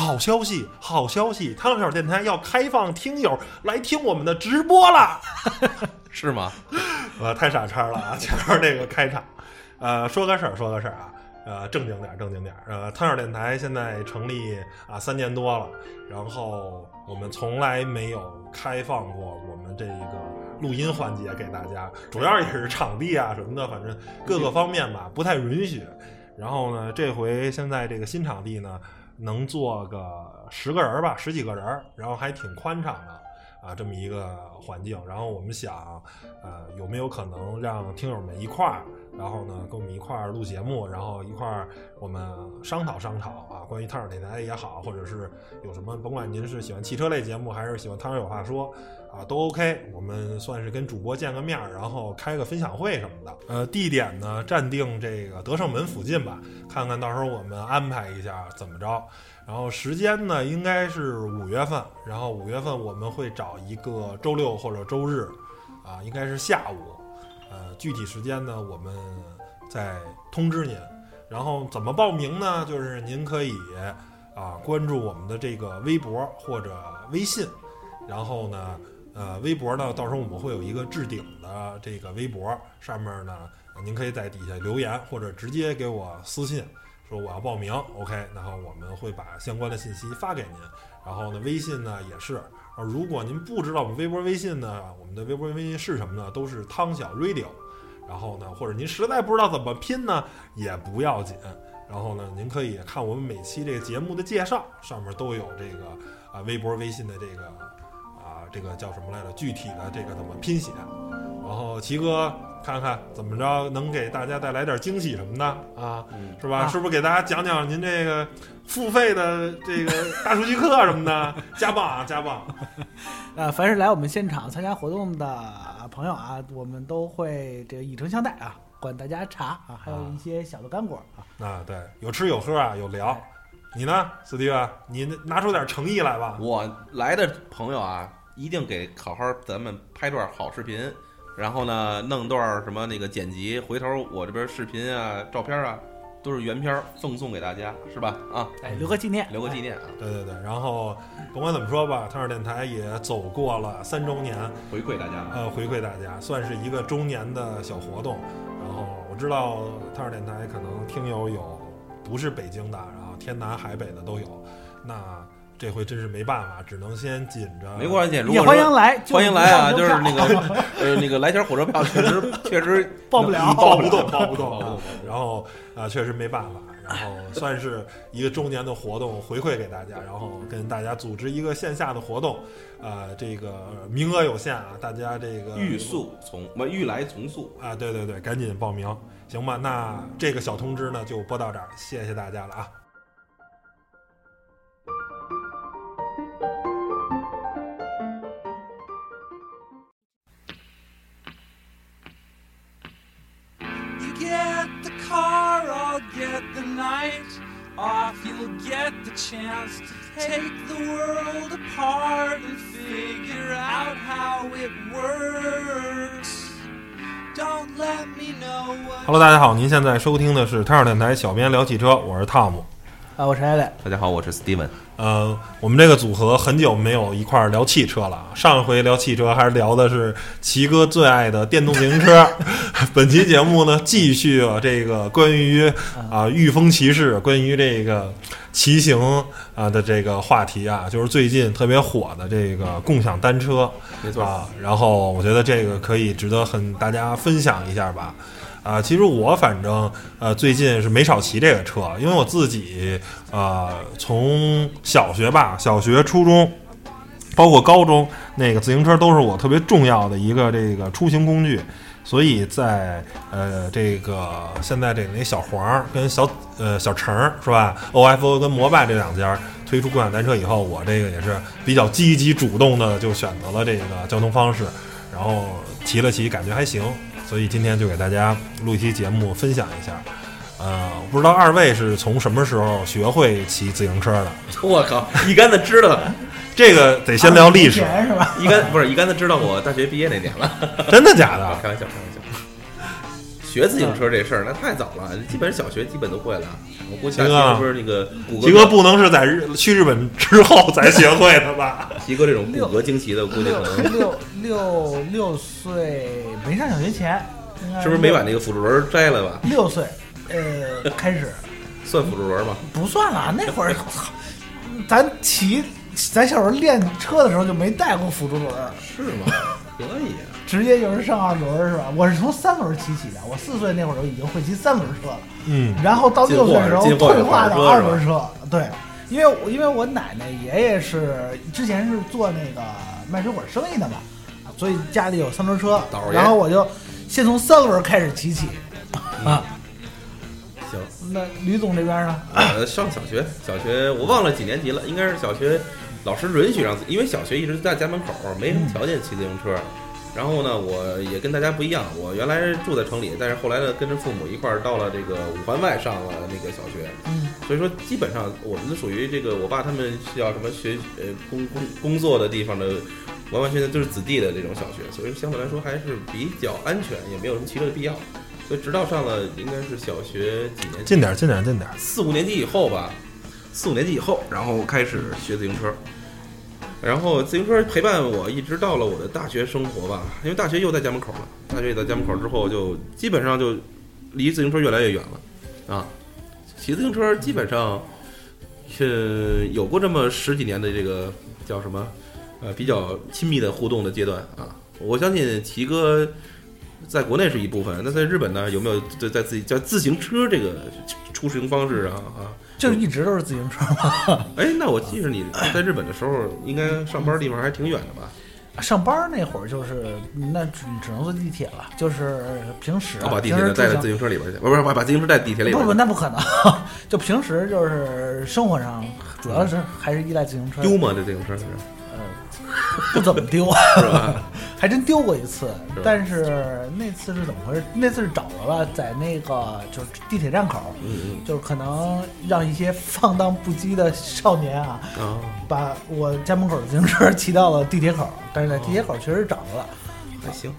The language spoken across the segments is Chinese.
好消息，好消息！汤小电台要开放听友来听我们的直播了，是吗？呃，太傻叉了啊！前面那个开场，呃，说个事儿，说个事儿啊，呃，正经点儿，正经点儿。呃，汤小电台现在成立啊三年多了，然后我们从来没有开放过我们这一个录音环节给大家，主要也是场地啊什么的，反正各个方面吧不太允许。然后呢，这回现在这个新场地呢，能坐个十个人吧，十几个人，然后还挺宽敞的。啊，这么一个环境，然后我们想，呃，有没有可能让听友们一块儿，然后呢，跟我们一块儿录节目，然后一块儿我们商讨商讨啊，关于汤水电台也好，或者是有什么，甭管您是喜欢汽车类节目，还是喜欢汤尔有话说啊，都 OK。我们算是跟主播见个面儿，然后开个分享会什么的。呃，地点呢，暂定这个德胜门附近吧，看看到时候我们安排一下怎么着。然后时间呢，应该是五月份。然后五月份我们会找一个周六或者周日，啊，应该是下午。呃，具体时间呢，我们再通知您。然后怎么报名呢？就是您可以啊关注我们的这个微博或者微信。然后呢，呃，微博呢，到时候我们会有一个置顶的这个微博，上面呢，您可以在底下留言或者直接给我私信。说我要报名，OK，然后我们会把相关的信息发给您。然后呢，微信呢也是。如果您不知道我们微博、微信呢，我们的微博、微信是什么呢？都是汤小 Radio。然后呢，或者您实在不知道怎么拼呢，也不要紧。然后呢，您可以看我们每期这个节目的介绍，上面都有这个啊微博、微信的这个啊这个叫什么来着？具体的这个怎么拼写？然后齐哥。看看怎么着能给大家带来点惊喜什么的啊，是吧？是不是给大家讲讲您这个付费的这个大数据课什么的？加棒啊，加棒！呃，凡是来我们现场参加活动的朋友啊，我们都会这个以诚相待啊，管大家茶啊，还有一些小的干果啊。啊，对，有吃有喝啊，有聊。你呢，斯蒂文？你拿出点诚意来吧。我来的朋友啊，一定给好好咱们拍段好视频。然后呢，弄段什么那个剪辑，回头我这边视频啊、照片啊，都是原片赠送给大家，是吧？啊，哎，留个纪念，留个纪念啊！对对对。然后甭管怎么说吧，汤尔电台也走过了三周年，回馈大家，呃，回馈大家，算是一个周年的小活动。然后我知道汤尔电台可能听友有不是北京的，然后天南海北的都有，那。这回真是没办法，只能先紧着。没关系，也欢迎来，欢迎来啊！就是那个呃，那个来钱火车票确实 确实报不了，报不动，报不动。然后啊，确实没办法，然后 算是一个周年的活动回馈给大家，然后跟大家组织一个线下的活动，呃，这个名额有限啊，大家这个欲速从不欲来从速啊，对对对，赶紧报名，行吧？那这个小通知呢就播到这儿，谢谢大家了啊。off, you'll get the chance to take the world apart and figure out how it works. Don't let me know. Hello，大家好，您现在收听的是汤尔电台小编聊汽车，我是汤姆。 啊，我是艾磊。大家好，我是 Steven。呃，我们这个组合很久没有一块儿聊汽车了。上一回聊汽车还是聊的是奇哥最爱的电动自行车。本期节目呢，继续这个关于啊御风骑士，关于这个骑行啊的这个话题啊，就是最近特别火的这个共享单车。没错啊，然后我觉得这个可以值得很大家分享一下吧。啊，其实我反正呃最近是没少骑这个车，因为我自己呃从小学吧，小学、初中，包括高中，那个自行车都是我特别重要的一个这个出行工具，所以在呃这个现在这个那小黄跟小呃小程是吧，ofo 跟摩拜这两家推出共享单车以后，我这个也是比较积极主动的就选择了这个交通方式，然后骑了骑，感觉还行。所以今天就给大家录一期节目，分享一下。呃，不知道二位是从什么时候学会骑自行车的？我靠，一竿子知道，这个得先聊历史是吧？一竿不是一竿子知道我大学毕业那年了，真的假的？开玩笑，开玩笑。学自行车这事儿那太早了，基本上小学基本都会了。我估计大齐哥齐不是那个骨骼，吉哥不能是在日去日本之后才学会的吧？齐哥这种骨骼惊奇的，估计可能六六六岁没上小学前，是不是没把那个辅助轮摘了吧？六岁呃开始算辅助轮吗？不算了，那会儿操，咱骑咱小时候练车的时候就没带过辅助轮，是吗？可以啊，直接就是上二轮儿是吧？我是从三轮儿骑起的，我四岁那会儿就已经会骑三轮车了。嗯，然后到六岁的时候退化到二轮车，对，因为我因为我奶奶爷爷是之前是做那个卖水果生意的嘛，所以家里有三轮车然后我就先从三轮开始骑起啊。行。那吕总这边呢？呃，上小学，小学我忘了几年级了，应该是小学，老师允许让自，因为小学一直在家门口，没什么条件骑自行车。然后呢，我也跟大家不一样，我原来住在城里，但是后来呢，跟着父母一块儿到了这个五环外上了那个小学。嗯，所以说，基本上我们属于这个，我爸他们是要什么学呃工工工作的地方的，完完全全就是子弟的这种小学，所以相对来说还是比较安全，也没有什么骑车的必要。所以直到上了应该是小学几年级，近点儿，近点儿，近点儿。四五年级以后吧，四五年级以后，然后开始学自行车，然后自行车陪伴我一直到了我的大学生活吧，因为大学又在家门口了，大学也在家门口之后，就基本上就离自行车越来越远了，啊，骑自行车基本上是有过这么十几年的这个叫什么，呃，比较亲密的互动的阶段啊，我相信齐哥。在国内是一部分，那在日本呢？有没有在在自己叫自行车这个出行方式啊啊？就是一直都是自行车吗。哎，那我记着你在日本的时候，应该上班地方还挺远的吧？上班那会儿就是那只只能坐地铁了，就是平时我把地铁带到自行车里边去，不是把把自行车带地铁里边不不，那不可能。就平时就是生活上，主要是还是依赖自行车。丢吗？这自行车是 不怎么丢，是吧？还真丢过一次是。但是那次是怎么回事？那次是找着了，在那个就是地铁站口，嗯就是可能让一些放荡不羁的少年啊，嗯啊，把我家门口的自行车 骑到了地铁口。但是在地铁口确实找着了。还行，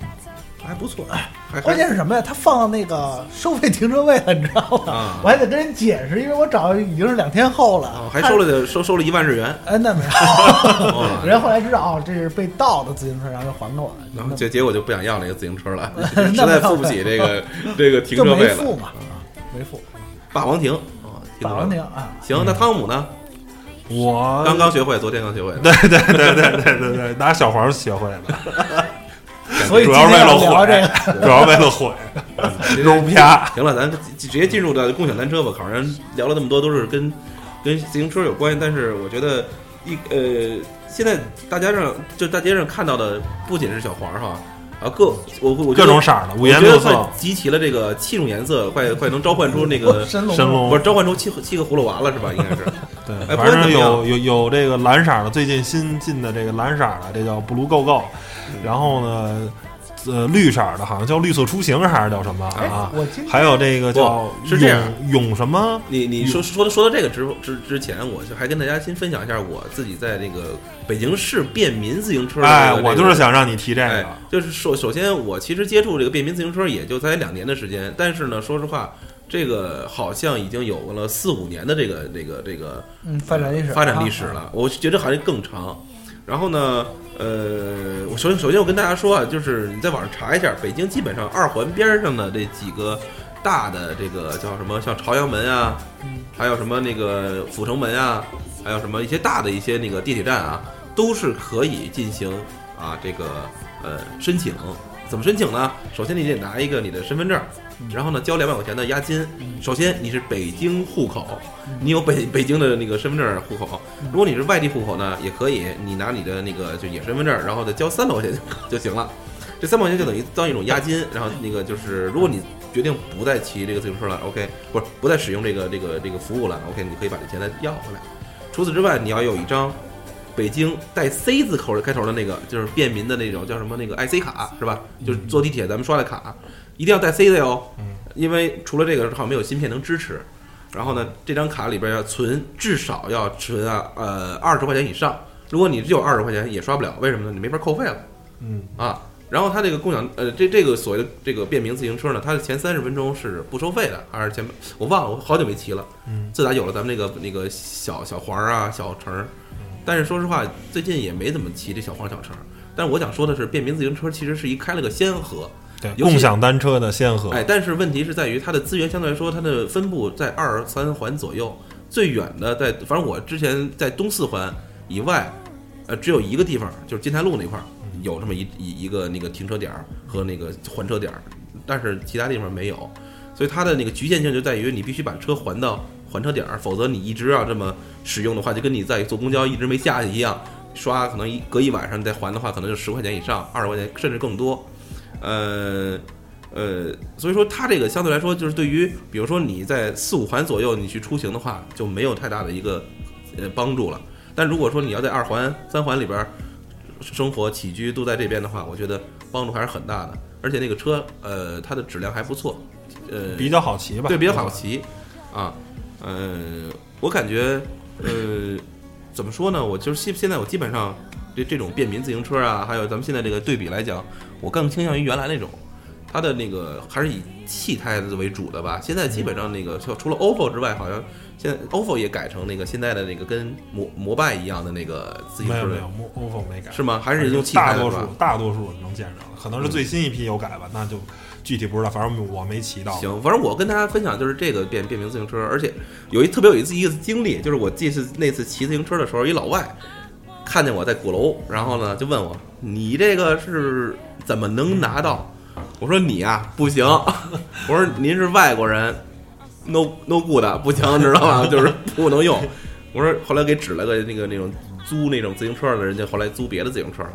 还不错，还关键是什么呀？他放到那个收费停车位了，你知道吗？啊我还得跟人解释，因为我找已经是两天后了，哦还收了的收收了一万日元，哎，那没有，哦 人家后来知道哦，这是被盗的自行车，然后就还给我了。然后结结果就不想要那个自行车了，那实在付不起这个这个停就车费了。没付嘛，啊，没付。霸王亭啊，听打懂了完停啊，行，那汤姆呢？我刚刚学会，昨天刚学会。对对对对对对对，拿小黄学会的，所以主要为了今天要聊这毁个，，主要为了毁，肉啪。行了，咱直接进入到共享单车吧。好像聊了那么多，都是跟跟自行车有关，但是我觉得一呃，现在大家上就大街上看到的不仅是小黄哈，啊各我我各种色儿的，五颜六色，集齐了这个七种颜色，快快能召唤出那个神龙神龙。不是召唤出七七个葫芦娃了是吧？应该是。对，哎不反正有有有这个蓝色儿的，最近新进的这个蓝色儿的，这叫 Blue Go Go，然后呢，呃，绿色的好像叫绿色出行还是叫什么哎啊？还有这个叫是这样永永什么？你你说说说到这个之之之前，我就还跟大家先分享一下我自己在这个北京市便民自行车的哎，这个我就是想让你提这哎个，，就是首首先，我其实接触这个便民自行车也就才两年的时间，但是呢，说实话，这个好像已经有了四五年的这个这个这个嗯发展历史发展历史啊了，我觉得好像更长。然后呢，呃，我首先首先我跟大家说啊，就是你在网上查一下，北京基本上二环边上的这几个大的这个叫什么，像朝阳门啊，嗯还有什么那个阜成门啊，还有什么一些大的一些那个地铁站啊，都是可以进行啊这个呃申请。怎么申请呢？首先你得拿一个你的身份证，然后呢交两百块钱的押金。首先你是北京户口，你有北北京的那个身份证户口。如果你是外地户口呢，也可以，你拿你的那个就也身份证，然后再交三百块钱就就行了。这三百块钱就等于当一种押金，然后那个就是如果你决定不再骑这个自行车了，OK，不是不再使用这个这个这个服务了，OK，你可以把这钱再要回来。除此之外，你要有一张北京带 C 字口的开头的那个，就是便民的那种叫什么那个 IC 卡是吧？就是坐地铁咱们刷的卡，一定要带 C 的哟。因为除了这个，好像没有芯片能支持。然后呢，这张卡里边要存至少要存啊呃二十块钱以上。如果你只有二十块钱也刷不了，为什么呢？你没法扣费了。嗯啊，然后它这个共享呃这这个所谓的这个便民自行车呢，它的前三十分钟是不收费的，还是前我忘了，我好久没骑了。嗯，自打有了咱们那个那个小小黄啊小橙儿，但是说实话，最近也没怎么骑这小黄小橙儿。但是我想说的是，便民自行车其实是一开了个先河，对，共享单车的先河。哎，但是问题是在于它的资源相对来说，它的分布在二三环左右，最远的在反正我之前在东四环以外，呃，只有一个地方，就是金台路那块儿有这么一一一个那个停车点儿和那个还车点儿，但是其他地方没有，所以它的那个局限性就在于你必须把车还到还车点儿，否则你一直要这么使用的话，就跟你在坐公交一直没下去一样，刷可能一隔一晚上你再还的话，可能就十块钱以上，二十块钱甚至更多，呃。呃，所以说它这个相对来说，就是对于比如说你在四五环左右你去出行的话，就没有太大的一个呃帮助了。但如果说你要在二环、三环里边儿生活起居都在这边的话，我觉得帮助还是很大的。而且那个车，呃，它的质量还不错，呃，比较好骑吧？对，比较好骑啊。呃，我感觉，呃，怎么说呢？我就是现现在我基本上对这种便民自行车啊，还有咱们现在这个对比来讲，我更倾向于原来那种。它的那个还是以气胎为主的吧。现在基本上那个除除了 OFO 之外，好像现在 OFO 也改成那个现在的那个跟摩摩拜一样的那个自行车了没有没有，OFO 没改，是吗？还是用气大多数？大多数能见着的，可能是最新一批有改吧，那就具体不知道，反正我没骑到。行，反正我跟大家分享就是这个便便民自行车，而且有一特别有意思一次经历，就是我这次那次骑自行车的时候，一老外看见我在鼓楼，然后呢就问我：“你这个是怎么能拿到？”我说：“你呀、不行。”我说：“您是外国人，no no good，不行，知道吧？就是不能用。”我说：“后来给指了个那个那种租那种自行车的，人家后来租别的自行车了。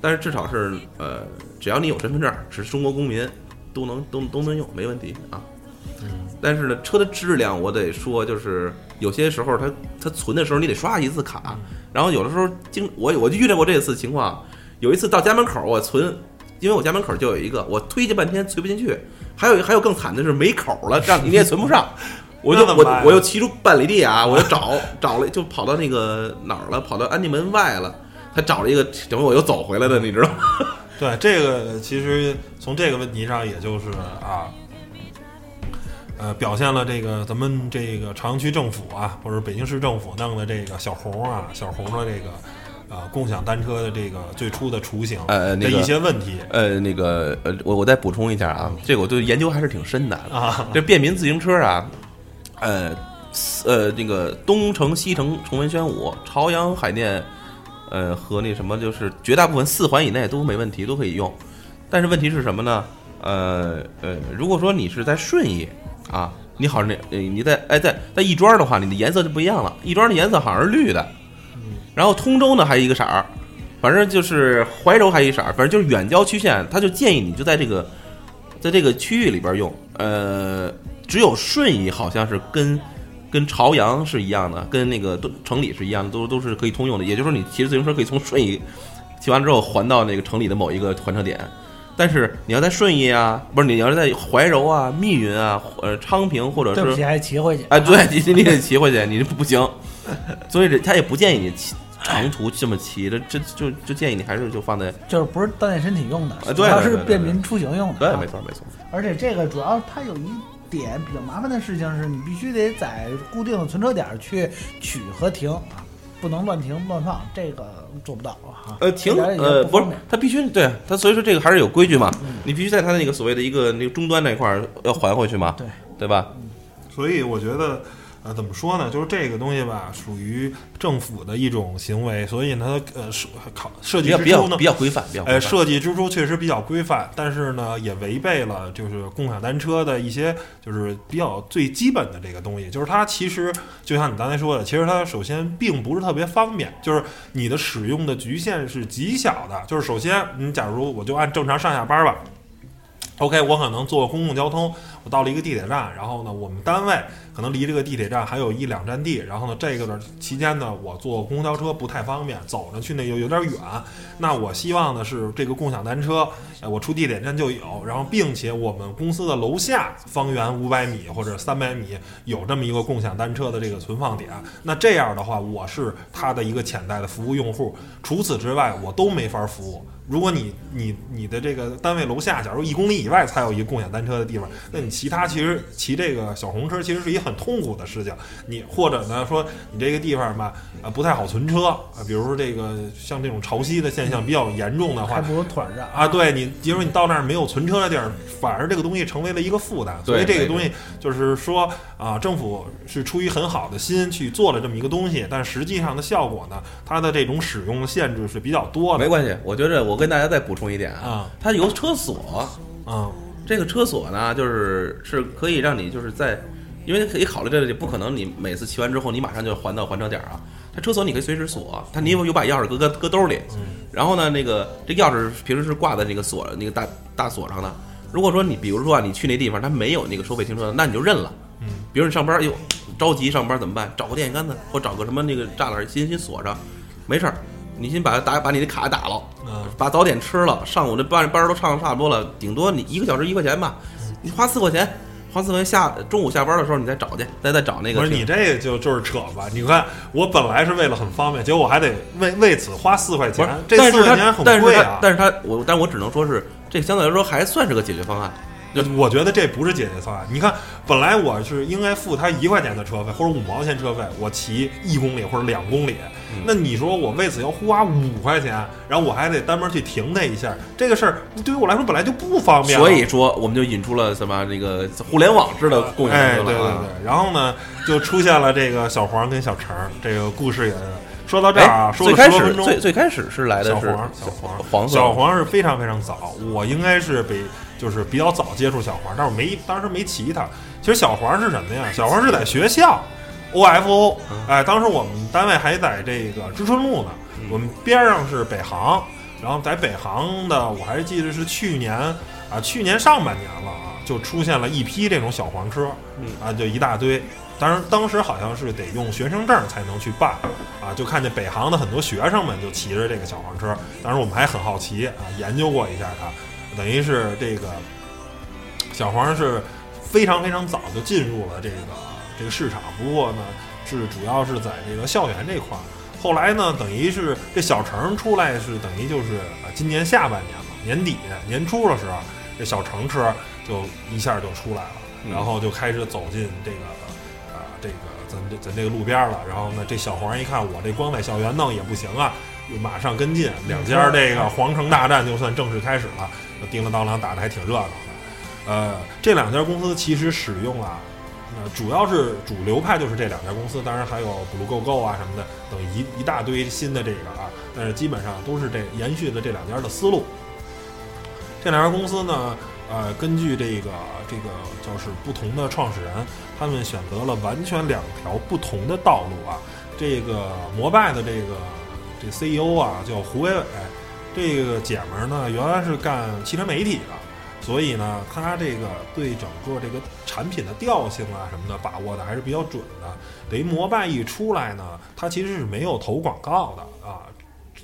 但是至少是呃，只要你有身份证，是中国公民，都能都都能用，没问题啊。但是呢，车的质量我得说，就是有些时候它它存的时候你得刷一次卡，然后有的时候经我我就遇到过这次情况，有一次到家门口我存，因为我家门口就有一个，我推去半天存不进去，还有还有更惨的是没口了，这样你也存不上。我就我我又骑出半里地啊，我就找找了，就跑到那个哪儿了，跑到安定门外了，他找了一个，等于我又走回来的，你知道吗？对这个，其实从这个问题上，也就是啊，呃，表现了这个咱们这个朝阳区政府啊，或者北京市政府弄的这个小红啊，小红的这个呃共享单车的这个最初的雏形呃那个的一些问题呃，那个呃，我我再补充一下啊，这个我对研究还是挺深的。啊，这便民自行车啊，呃呃，那个东城、西城、崇文、宣武、朝阳、海淀，呃和那什么，就是绝大部分四环以内都没问题，都可以用。但是问题是什么呢？呃呃，如果说你是在顺义啊，你好像那你在哎在在亦庄的话，你的颜色就不一样了。亦庄的颜色好像是绿的，然后通州呢还有一个色儿，反正就是怀柔还有一色儿，反正就是远郊区县，他就建议你就在这个在这个区域里边用。呃，只有顺义好像是跟跟朝阳是一样的，跟那个都城里是一样的，都都是可以通用的。也就是说，你骑着自行车可以从顺义骑完之后还到那个城里的某一个还车点。但是你要在顺义啊，不是你要是在怀柔啊、密云啊、呃昌平或者是对不起，还骑回去。哎，对，你你得骑回去，你不行。所以这他也不建议你骑长途这么骑，这这就就建议你还是就放在就是不是锻炼身体用的，对主要是便民出行用的。对，啊没错没错。而且这个主要它有一点比较麻烦的事情是，你必须得在固定的存车点儿去取和停啊，不能乱停乱放，这个做不到啊。呃，停呃不是不方便，他必须对他，所以说这个还是有规矩嘛，你必须在他那个所谓的一个那个终端那块儿要还回去嘛，对对吧？所以我觉得，呃，怎么说呢？就是这个东西吧，属于政府的一种行为，所以呢，它呃设考设比较比较计之初呢比，较规范，比较规呃，设计之初确实比较规范，但是呢，也违背了就是共享单车的一些就是比较最基本的这个东西，就是它其实就像你刚才说的，其实它首先并不是特别方便，就是你的使用的局限是极小的，就是首先你假如我就按正常上下班吧。OK，我可能坐公共交通，我到了一个地铁站，然后呢，我们单位可能离这个地铁站还有一两站地，然后呢，这个的期间呢，我坐公交车不太方便，走着去那又有点远。那我希望的是这个共享单车，哎，我出地铁站就有，然后并且我们公司的楼下方圆五百米或者三百米有这么一个共享单车的这个存放点。那这样的话，我是它的一个潜在的服务用户。除此之外，我都没法服务。如果你你你的这个单位楼下，假如一公里以外才有一个共享单车的地方，那你其他其实骑这个小红车其实是一很痛苦的事情。你或者呢说你这个地方吧，呃不太好存车啊，比如说这个像这种潮汐的现象比较严重的话，还不如腿上啊，对你，比如说你到那儿没有存车的地儿，反而这个东西成为了一个负担。所以这个东西就是说啊，政府是出于很好的心去做了这么一个东西，但实际上的效果呢，它的这种使用的限制是比较多的。没关系，我觉得我跟大家再补充一点啊，它有车锁啊，这个车锁呢，就是是可以让你就是在，因为可以考虑这个，不可能你每次骑完之后你马上就还到还车点啊。它车锁你可以随时锁，它你有有把钥匙搁搁搁兜里，然后呢，那个这钥匙平时是挂在那个锁那个大大锁上的。如果说你比如说啊，你去那地方它没有那个收费停车，那你就认了。嗯，比如你上班哟着急上班怎么办？找个电线杆子或找个什么那个栅栏，先先锁上，没事儿。你先把打把你的卡打了，把早点吃了，上午这班班都上的差不多了，顶多你一个小时一块钱吧，你花四块钱，花四块钱下中午下班的时候你再找去，再再找那个。不是你这个就就是扯吧？你看我本来是为了很方便，结果我还得为为此花四块钱，这四块钱很贵啊。但是他我但我只能说是这相对来说还算是个解决方案。我觉得这不是解决方案。你看，本来我是应该付他一块钱的车费或者五毛钱车费，我骑一公里或者两公里。那你说我为此要花五块钱，然后我还得单门去停他一下，这个事儿对于我来说本来就不方便。所以说，我们就引出了什么这个互联网式的共享哎，对对对。然后呢，就出现了这个小黄跟小陈，这个故事也说到这儿啊。最开始最最开始是来的是小黄，小黄黄小黄是非常非常早，我应该是比就是比较早接触小黄，但是我没当时没骑它。其实小黄是什么呀？小黄是在学校。ofo，哎，当时我们单位还在这个知春路呢，我们边上是北航，然后在北航的，我还记得是去年啊，去年上半年了啊，就出现了一批这种小黄车，啊，就一大堆。当然，当时好像是得用学生证才能去办，啊，就看见北航的很多学生们就骑着这个小黄车。当时我们还很好奇啊，研究过一下它，等于是这个小黄是非常非常早就进入了这个。这个市场，不过呢，是主要是在这个校园这块儿。后来呢，等于是这小程出来是等于就是啊，今年下半年嘛，年底年初的时候，这小程车就一下就出来了，然后就开始走进这个啊，这个咱这咱这个路边了。然后呢，这小黄一看我这光在校园弄也不行啊，就马上跟进，两家这个皇城大战就算正式开始了，叮了当啷打的还挺热闹的。呃，这两家公司其实使用啊。呃，主要是主流派就是这两家公司，当然还有 Blue Go Go 啊什么的等一一大堆新的这个啊，但是基本上都是这延续的这两家的思路。这两家公司呢，呃，根据这个这个就是不同的创始人，他们选择了完全两条不同的道路啊。这个摩拜的这个这 CEO 啊叫胡伟伟，这个姐们儿呢原来是干汽车媒体的。所以呢，她这个对整个这个产品的调性啊什么的把握的还是比较准的。等于摩拜一出来呢，它其实是没有投广告的啊，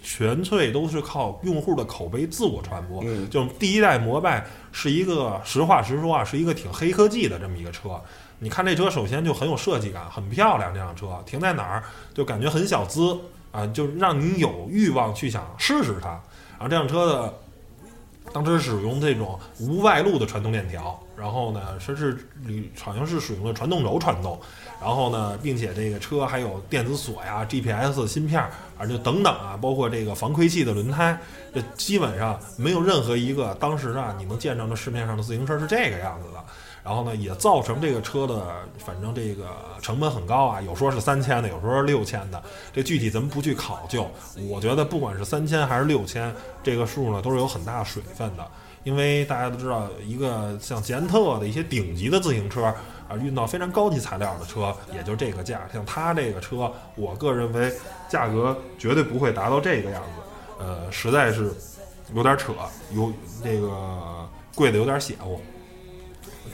纯粹都是靠用户的口碑自我传播。就第一代摩拜是一个实话实说啊，是一个挺黑科技的这么一个车。你看这车，首先就很有设计感，很漂亮。这辆车停在哪儿就感觉很小资啊，就让你有欲望去想试试它。然后这辆车的。当时使用这种无外露的传动链条，然后呢，说是里好像是使用了传动轴传动，然后呢，并且这个车还有电子锁呀、GPS 芯片，啊，就等等啊，包括这个防窥器的轮胎，这基本上没有任何一个当时啊你能见着的市面上的自行车是这个样子的。然后呢，也造成这个车的，反正这个成本很高啊，有说是三千的，有时候是六千的，这具体咱们不去考究。我觉得不管是三千还是六千，这个数呢都是有很大水分的，因为大家都知道，一个像捷安特的一些顶级的自行车啊，运到非常高级材料的车，也就这个价。像它这个车，我个人认为价格绝对不会达到这个样子，呃，实在是有点扯，有这个。贵的有点邪乎，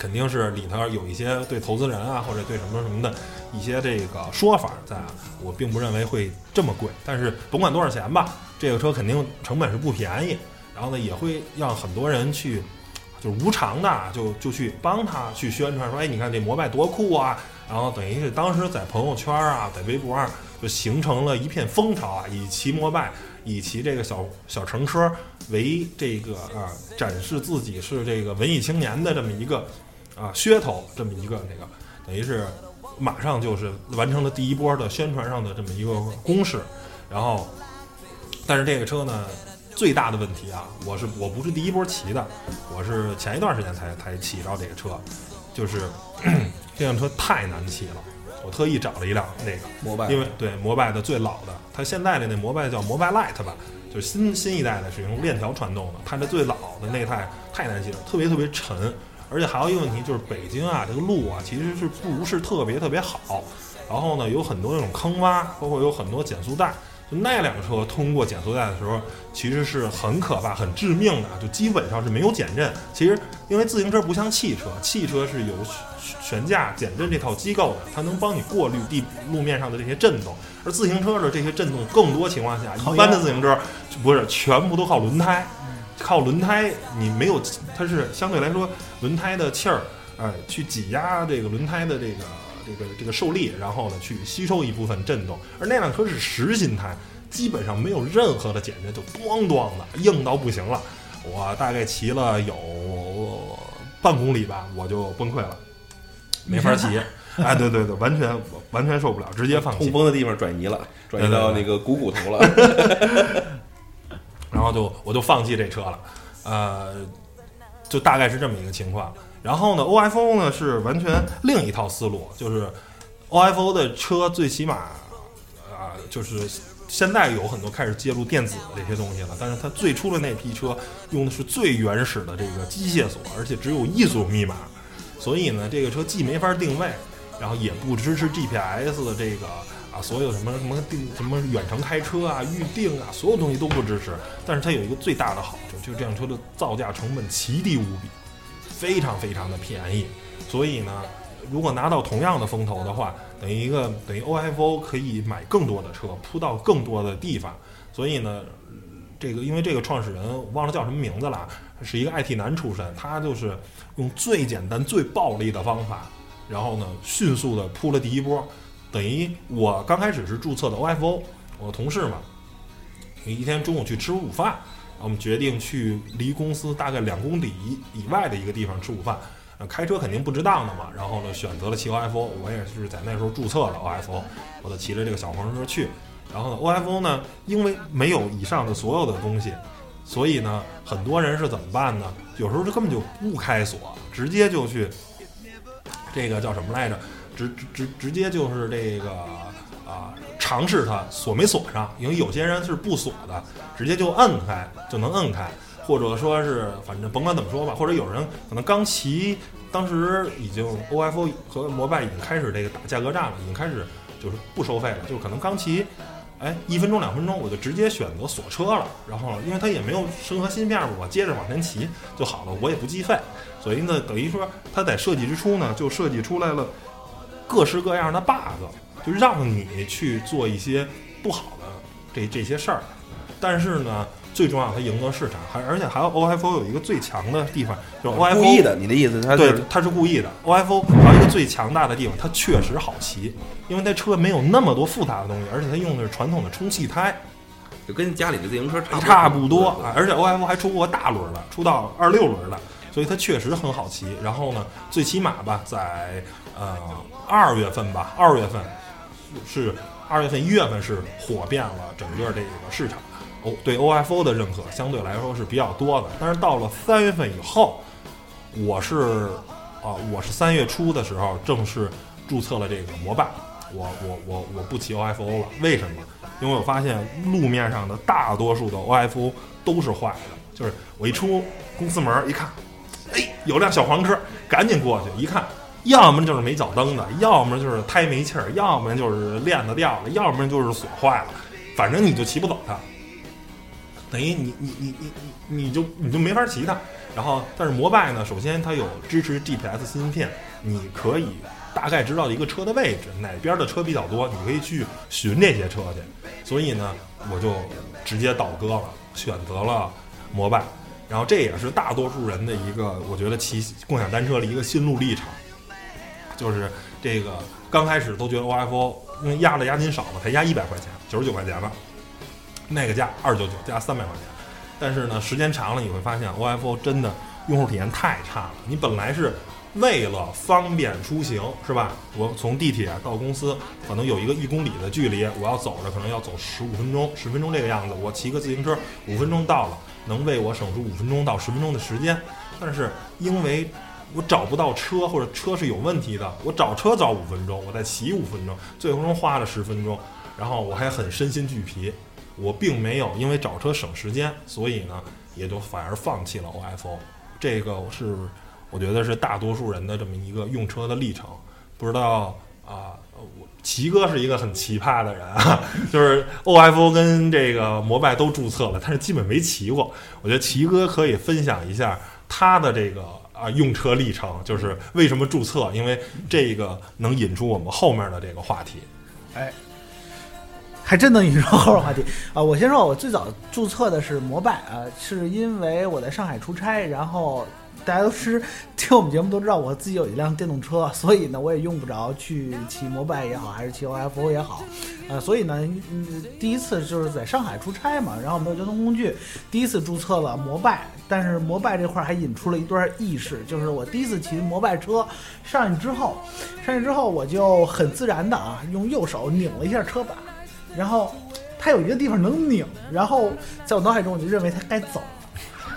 肯定是里头有一些对投资人啊或者对什么什么的一些这个说法在啊，我并不认为会这么贵，但是甭管多少钱吧，这个车肯定成本是不便宜，然后呢也会让很多人去。就是无偿的，就就去帮他去宣传，说，哎，你看这摩拜多酷啊！然后等于是当时在朋友圈啊，在微博上就形成了一片风潮啊，以骑摩拜，以骑这个小小乘车为这个啊展示自己是这个文艺青年的这么一个啊噱头，这么一个那个，等于是马上就是完成了第一波的宣传上的这么一个攻势。然后，但是这个车呢？最大的问题啊，我是我不是第一波骑的，我是前一段时间才才骑到这个车，就是 这辆车太难骑了，我特意找了一辆那个摩拜，因为对摩拜的最老的，它现在的那摩拜叫摩拜 Lite 吧，就是新新一代的是用链条传动的，它这最老的那台太难骑了，特别特别沉，而且还有一个问题就是北京啊这个路啊其实是不是特别特别好，然后呢有很多那种坑洼，包括有很多减速带。就那辆车通过减速带的时候，其实是很可怕、很致命的，就基本上是没有减震。其实，因为自行车不像汽车，汽车是有悬架减震这套机构的，它能帮你过滤地路面上的这些震动。而自行车的这些震动，更多情况下，一般的自行车不是全部都靠轮胎，靠轮胎你没有，它是相对来说轮胎的气儿，呃，去挤压这个轮胎的这个。这个这个受力，然后呢去吸收一部分震动，而那辆车是实心胎，基本上没有任何的减震，就咣咣的硬到不行了。我大概骑了有半公里吧，我就崩溃了，没法骑。哎，对对对，完全完全受不了，直接放弃。痛风的地方转移了，转移到那个股骨头了。然后就我就放弃这车了，呃，就大概是这么一个情况。然后呢，OFO 呢是完全另一套思路，就是 OFO 的车最起码啊，就是现在有很多开始介入电子的这些东西了，但是它最初的那批车用的是最原始的这个机械锁，而且只有一组密码，所以呢，这个车既没法定位，然后也不支持 GPS 的这个啊，所有什么什么定什么远程开车啊、预定啊，所有东西都不支持。但是它有一个最大的好处，就是这辆车的造价成本奇低无比。非常非常的便宜，所以呢，如果拿到同样的风投的话，等于一个等于 OFO 可以买更多的车，铺到更多的地方。所以呢，这个因为这个创始人我忘了叫什么名字了，是一个 IT 男出身，他就是用最简单最暴力的方法，然后呢，迅速的铺了第一波。等于我刚开始是注册的 OFO，我同事嘛，一天中午去吃午饭。我们决定去离公司大概两公里以外的一个地方吃午饭，开车肯定不值当的嘛。然后呢，选择了骑 OFO，我也是在那时候注册了 OFO，我就骑着这个小黄车去。然后呢，OFO 呢，因为没有以上的所有的东西，所以呢，很多人是怎么办呢？有时候就根本就不开锁，直接就去这个叫什么来着？直直直接就是这个。啊，尝试它锁没锁上，因为有些人是不锁的，直接就摁开就能摁开，或者说是反正甭管怎么说吧，或者有人可能刚骑，当时已经 OFO 和摩拜已经开始这个打价格战了，已经开始就是不收费了，就可能刚骑，哎，一分钟两分钟我就直接选择锁车了，然后因为它也没有升核芯片，我接着往前骑就好了，我也不计费，所以呢，等于说它在设计之初呢，就设计出来了各式各样的 bug。就让你去做一些不好的这这些事儿，但是呢，最重要它赢得市场，还而且还有 OFO 有一个最强的地方，就是 OFO 故意的，你的意思？它对，它是故意的。OFO 还有一个最强大的地方，它确实好骑，因为它车没有那么多复杂的东西，而且它用的是传统的充气胎，就跟家里的自行车差差不多啊。而且 OFO 还出过大轮的，出到二六轮的，所以它确实很好骑。然后呢，最起码吧，在呃二月份吧，二月份。是二月份、一月份是火遍了整个这个市场，，O，对 OFO 的认可相对来说是比较多的。但是到了三月份以后，我是啊，我是三月初的时候正式注册了这个摩拜，我我我我不骑 OFO 了。为什么？因为我发现路面上的大多数的 OFO 都是坏的。就是我一出公司门一看，哎，有辆小黄车，赶紧过去一看。要么就是没脚蹬的，要么就是胎没气儿，要么就是链子掉了，要么就是锁坏了，反正你就骑不走它。等于你你你你你你就你就没法骑它。然后，但是摩拜呢，首先它有支持 GPS 芯片，你可以大概知道一个车的位置，哪边的车比较多，你可以去寻这些车去。所以呢，我就直接倒戈了，选择了摩拜。然后这也是大多数人的一个，我觉得骑共享单车的一个心路历程，就是这个刚开始都觉得 OFO 因为压的押金少嘛，才押一百块钱，九十九块钱吧，那个价二九九加三百块钱。但是呢，时间长了你会发现，OFO 真的用户体验太差了。你本来是为了方便出行，是吧？我从地铁到公司可能有一个一公里的距离，我要走着可能要走十五分钟、十分钟这个样子。我骑个自行车五分钟到了，能为我省出五分钟到十分钟的时间。但是因为我找不到车，或者车是有问题的，我找车找五分钟，我再骑五分钟，最终花了十分钟，然后我还很身心俱疲。我并没有因为找车省时间，所以呢，也就反而放弃了 OFO。这个是我觉得是大多数人的这么一个用车的历程。不知道啊，我齐哥是一个很奇葩的人啊，就是 OFO 跟这个摩拜都注册了，但是基本没骑过。我觉得齐哥可以分享一下他的这个啊用车历程，就是为什么注册，因为这个能引出我们后面的这个话题。哎，还真能引出后面话题啊！我先说，我最早注册的是摩拜啊，是因为我在上海出差，然后大家都是听我们节目都知道，我自己有一辆电动车，所以呢，我也用不着去骑摩拜也好，还是骑 OFO 也好，呃，所以呢，第一次就是在上海出差嘛，然后没有交通工具，第一次注册了摩拜，但是摩拜这块还引出了一段轶事，就是我第一次骑摩拜车上去之后，上去之后我就很自然的啊，用右手拧了一下车把。然后它有一个地方能拧，然后在我脑海中我就认为它该走，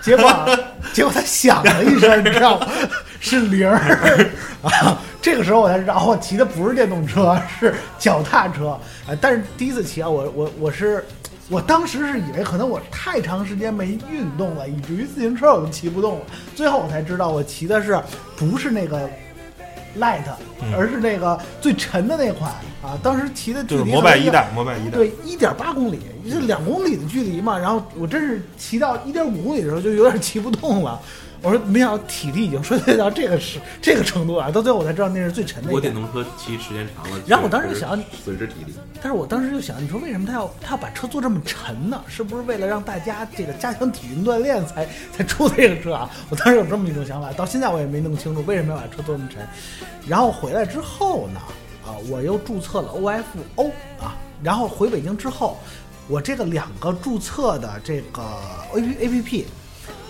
结果 结果它响了一声，你知道吗？是铃儿 啊！这个时候我才知道，我骑的不是电动车，是脚踏车啊！但是第一次骑啊，我我我是。我当时是以为可能我太长时间没运动了，以至于自行车我都骑不动了。最后我才知道，我骑的是不是那个 Light，而是那个最沉的那款啊！当时骑的距离就是摩拜一代，摩拜一代。对，一点八公里，是两公里的距离嘛。然后我真是骑到一点五公里的时候，就有点骑不动了。我说没想到体力已经衰退到这个时这个程度啊！到最后我才知道那是最沉的。我电动车骑时间长了，然后我当时就想损失体力。但是我当时就想，你说为什么他要他要把车做这么沉呢？是不是为了让大家这个加强体育锻炼才才出这个车啊？我当时有这么一种想法，到现在我也没弄清楚为什么要把车做这么沉。然后回来之后呢，啊，我又注册了 OFO 啊，然后回北京之后，我这个两个注册的这个 A P A P P。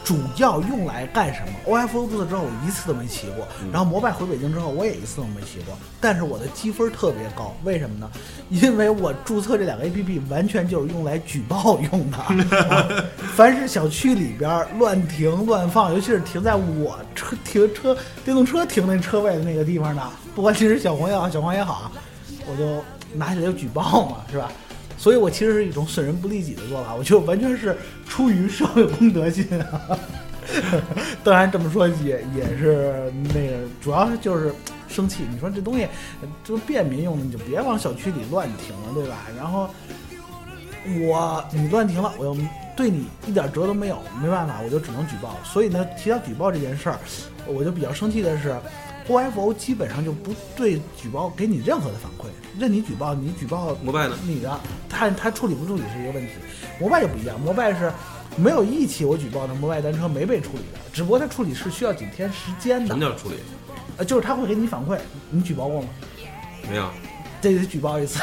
主要用来干什么？OFO 注册之后，我一次都没骑过。然后摩拜回北京之后，我也一次都没骑过。但是我的积分特别高，为什么呢？因为我注册这两个 APP 完全就是用来举报用的。啊 凡是小区里边乱停乱放，尤其是停在我车停车电动车停那车位的那个地方的，不管你是小红也好，小黄也好啊，我就拿起来就举报嘛，是吧？所以我其实是一种损人不利己的做法，我就完全是出于社会公德心啊。当然这么说也也是那个，主要是就是生气。你说这东西就便民用的，你就别往小区里乱停了，对吧？然后我你乱停了，我又对你一点辙都没有，没办法，我就只能举报。所以呢，提到举报这件事儿，我就比较生气的是。OFO 基本上就不对举报给你任何的反馈，任你举报，你举报摩拜呢？你的，他他处理不处理是一个问题。摩拜就不一样，摩拜是没有一起我举报的摩拜单车没被处理的，只不过它处理是需要几天时间的什么，叫处理？呃，就是他会给你反馈，你举报过吗？没有，这得举报一次，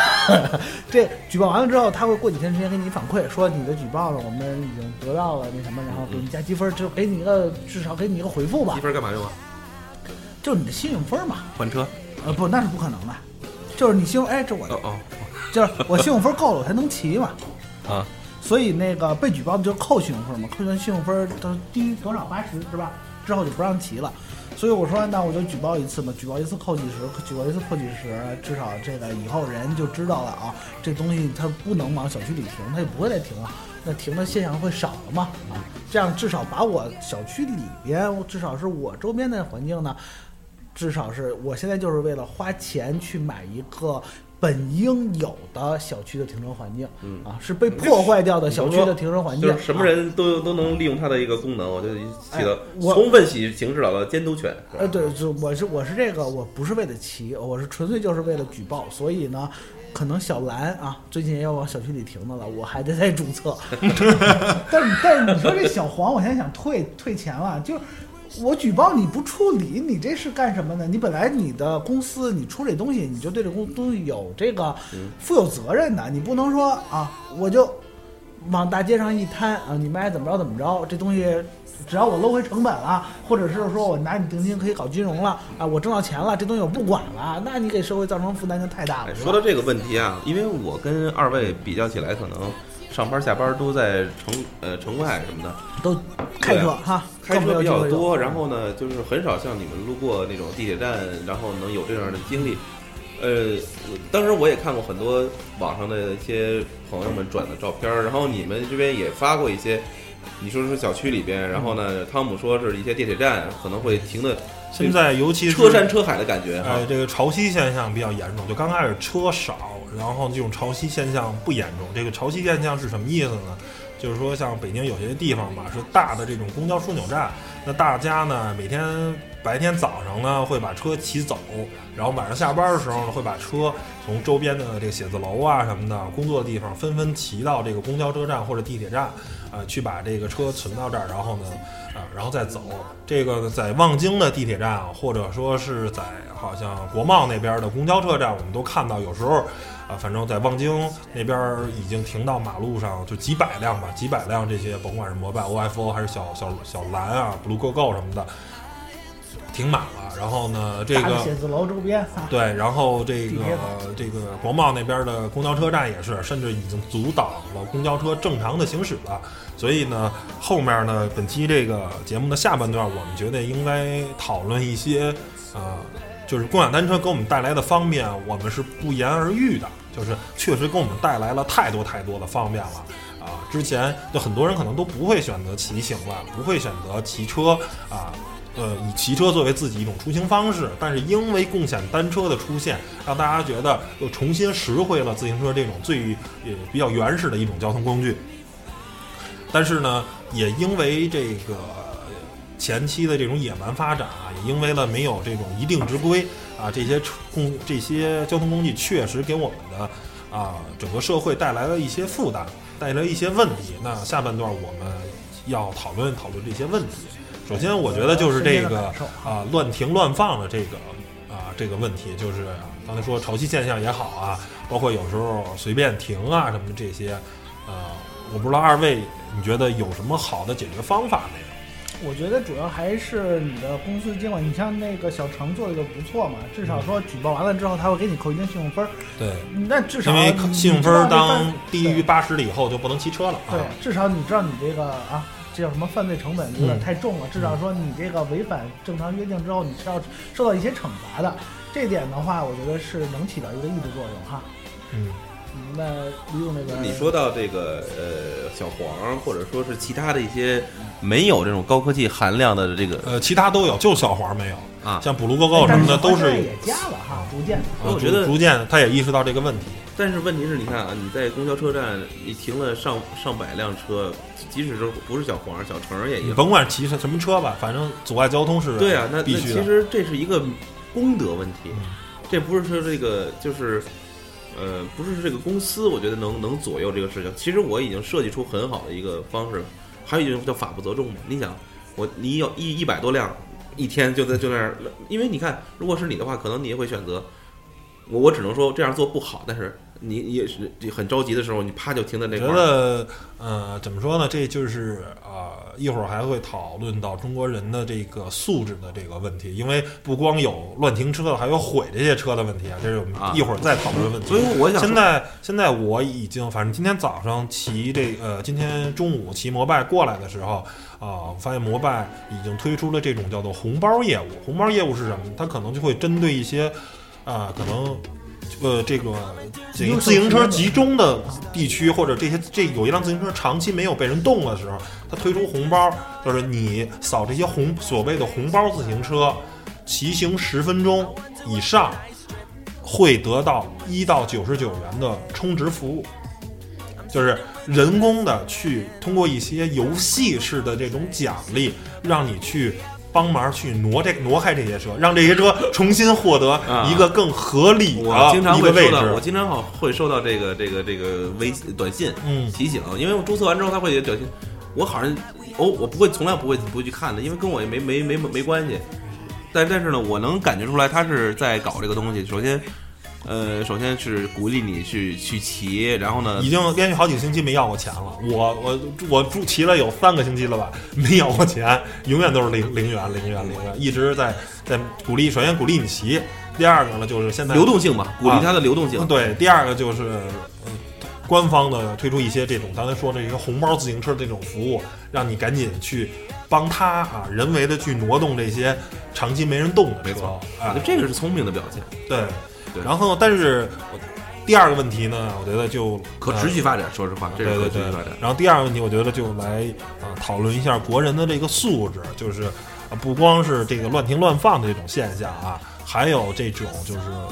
这举报完了之后，他会过几天时间给你反馈，说你的举报了，我们已经得到了那什么，然后给你加积分，就给你一个至少给你一个回复吧积，分干嘛用啊？就是你的信用分嘛。换车？呃，不，那是不可能的，就是你信用，哎，这我哦哦就是我信用分够了，我才能骑嘛。啊，所以那个被举报的就扣信用分嘛，扣完信用分都低于多少八十是吧？之后就不让骑了。所以我说那我就举报一次嘛，举报一次扣几十，举报一次扣几十，至少这个以后人就知道了啊，这东西它不能往小区里停，它就不会再停了。那停的现象会少了嘛？啊，这样至少把我小区里边，至少是我周边的环境呢，至少是我现在就是为了花钱去买一个本应有的小区的停车环境嗯，啊，是被破坏掉的小区的停车环境。就是什么啊人都都能利用它的一个功能，我就起到充分起行使到了监督权。呃，对，就我是我是这个，我不是为了骑，我是纯粹就是为了举报，所以呢，可能小蓝啊，最近也要往小区里停的了，我还得再注册。但是但是你说这小黄，我现在想退退钱了，就是我举报你不处理，你这是干什么呢？你本来你的公司你出这东西，你就对这公东西有这个嗯负有责任的，你不能说啊，我就往大街上一摊啊，你们爱怎么着怎么着，这东西只要我搂回成本了，或者是说我拿你定金可以搞金融了啊，我挣到钱了，这东西我不管了，那你给社会造成负担就太大了。说到这个问题啊，因为我跟二位比较起来，可能上班下班都在城呃城外什么的，都开车哈，开车比较多，然后呢，就是很少像你们路过那种地铁站，然后能有这样的经历。呃，我当时我也看过很多网上的一些朋友们转的照片儿，然后你们这边也发过一些，你说是小区里边，然后呢，汤姆说是一些地铁站可能会停的现在尤其是车山车海的感觉哈哎，。这个潮汐现象比较严重，就刚开始车少，然后这种潮汐现象不严重。这个潮汐现象是什么意思呢？就是说，像北京有些地方吧，是大的这种公交枢纽站，那大家呢每天白天早上呢会把车骑走，然后晚上下班的时候呢会把车从周边的这个写字楼啊什么的工作的地方纷纷骑到这个公交车站或者地铁站，呃，去把这个车存到这儿，然后呢，啊、然后再走。这个在望京的地铁站，或者说是在好像国贸那边的公交车站，我们都看到有时候。啊，反正在望京那边已经停到马路上，就几百辆吧，几百辆这些，甭管是摩拜、OFO 还是小小小蓝啊、Blue Go Go 什么的，停满了。然后呢，这个写字楼周边啊，对，然后这个这个国贸那边的公交车站也是，甚至已经阻挡了公交车正常的行驶了。所以呢，后面呢，本期这个节目的下半段，我们觉得应该讨论一些，呃，就是共享单车给我们带来的方便，我们是不言而喻的，就是确实给我们带来了太多太多的方便了。啊，之前就很多人可能都不会选择骑行了，不会选择骑车啊，呃，以骑车作为自己一种出行方式，但是因为共享单车的出现，让大家觉得又重新拾回了自行车这种最呃比较原始的一种交通工具。但是呢，也因为这个前期的这种野蛮发展啊，也因为了没有这种一定之规啊，这些公这些交通工具确实给我们的啊整个社会带来了一些负担，带来一些问题。那下半段我们要讨论讨论这些问题。首先，我觉得就是这个啊乱停乱放的这个啊这个问题，就是刚才说潮汐现象也好啊，包括有时候随便停啊什么的这些，呃，我不知道二位你觉得有什么好的解决方法没有？我觉得主要还是你的公司监管。你像那个小程做的就不错嘛，至少说举报完了之后，他会给你扣一定信用分儿。对，那至少因为信用分当低于八十了以后就不能骑车了啊。对，至少你知道你这个啊，这叫什么犯罪成本有点嗯太重了。至少说你这个违反正常约定之后，你是要受到一些惩罚的。这点的话，我觉得是能起到一个抑制作用哈。嗯，嗯那李勇那边，你说到这个呃小黄，或者说是其他的一些没有这种高科技含量的这个呃，其他都有，就小黄没有。啊，像补录购购什么的都是也加了哈，逐渐。的我觉得逐逐渐他也意识到这个问题。但是问题是，你看啊，你在公交车站，你停了上上百辆车，即使是不是小黄小程也一样。甭管骑什什么车吧，反正阻碍交通是对啊，那那必须的。其实这是一个公德问题，嗯这不是说这个就是，呃，不是这个公司，我觉得能能左右这个事情。其实我已经设计出很好的一个方式了，还有一种叫法不责众嘛。你想，我你有一一百多辆，一天就在就那儿，因为你看，如果是你的话，可能你也会选择。我我只能说这样做不好，但是你你也是很着急的时候，你啪就停在那我觉块儿。得，呃，怎么说呢？这就是呃，一会儿还会讨论到中国人的这个素质的这个问题，因为不光有乱停车，还有毁这些车的问题啊，这是我们啊一会儿再讨论问题。所以我想现在现在我已经，反正今天早上骑这呃，今天中午骑摩拜过来的时候啊、我发现摩拜已经推出了这种叫做红包业务。红包业务是什么？它可能就会针对一些啊、可能呃这个这个自行车集中的地区，或者这些这有一辆自行车长期没有被人动的时候，它推出红包，就是你扫这些红所谓的红包自行车，骑行十分钟以上。会得到一到九十九元的充值服务，就是人工的去通过一些游戏式的这种奖励，让你去帮忙去挪这挪开这些车，让这些车重新获得一个更合理我的经常会收到，我。经常好会收到这个这个这个微短信嗯提醒，因为我注册完之后他会有短信，我好像哦我不会从来不会不会去看的，因为跟我也没没没没关系。但但是呢，我能感觉出来他是在搞这个东西。首先，呃，首先是鼓励你去去骑，然后呢已，经连续好几个星期没要过钱了，我我我住骑了有三个星期了吧，没要过钱，永远都是零零元零元零元，一直在在鼓励。首先鼓励你骑，第二个呢就是现在流动性嘛，鼓励它的流动性。嗯对，第二个就是呃，官方的推出一些这种刚才说的一个红包自行车这种服务，让你赶紧去帮他啊，人为的去挪动这些长期没人动的车没错，我啊这个是聪明的表现，对。对然后，但是我第二个问题呢，我觉得就可持续发展。说实话，这是对对对可持续发展。。然后第二个问题，我觉得就来啊、呃讨论一下国人的这个素质，就是啊不光是这个乱停乱放的这种现象啊，还有这种就是啊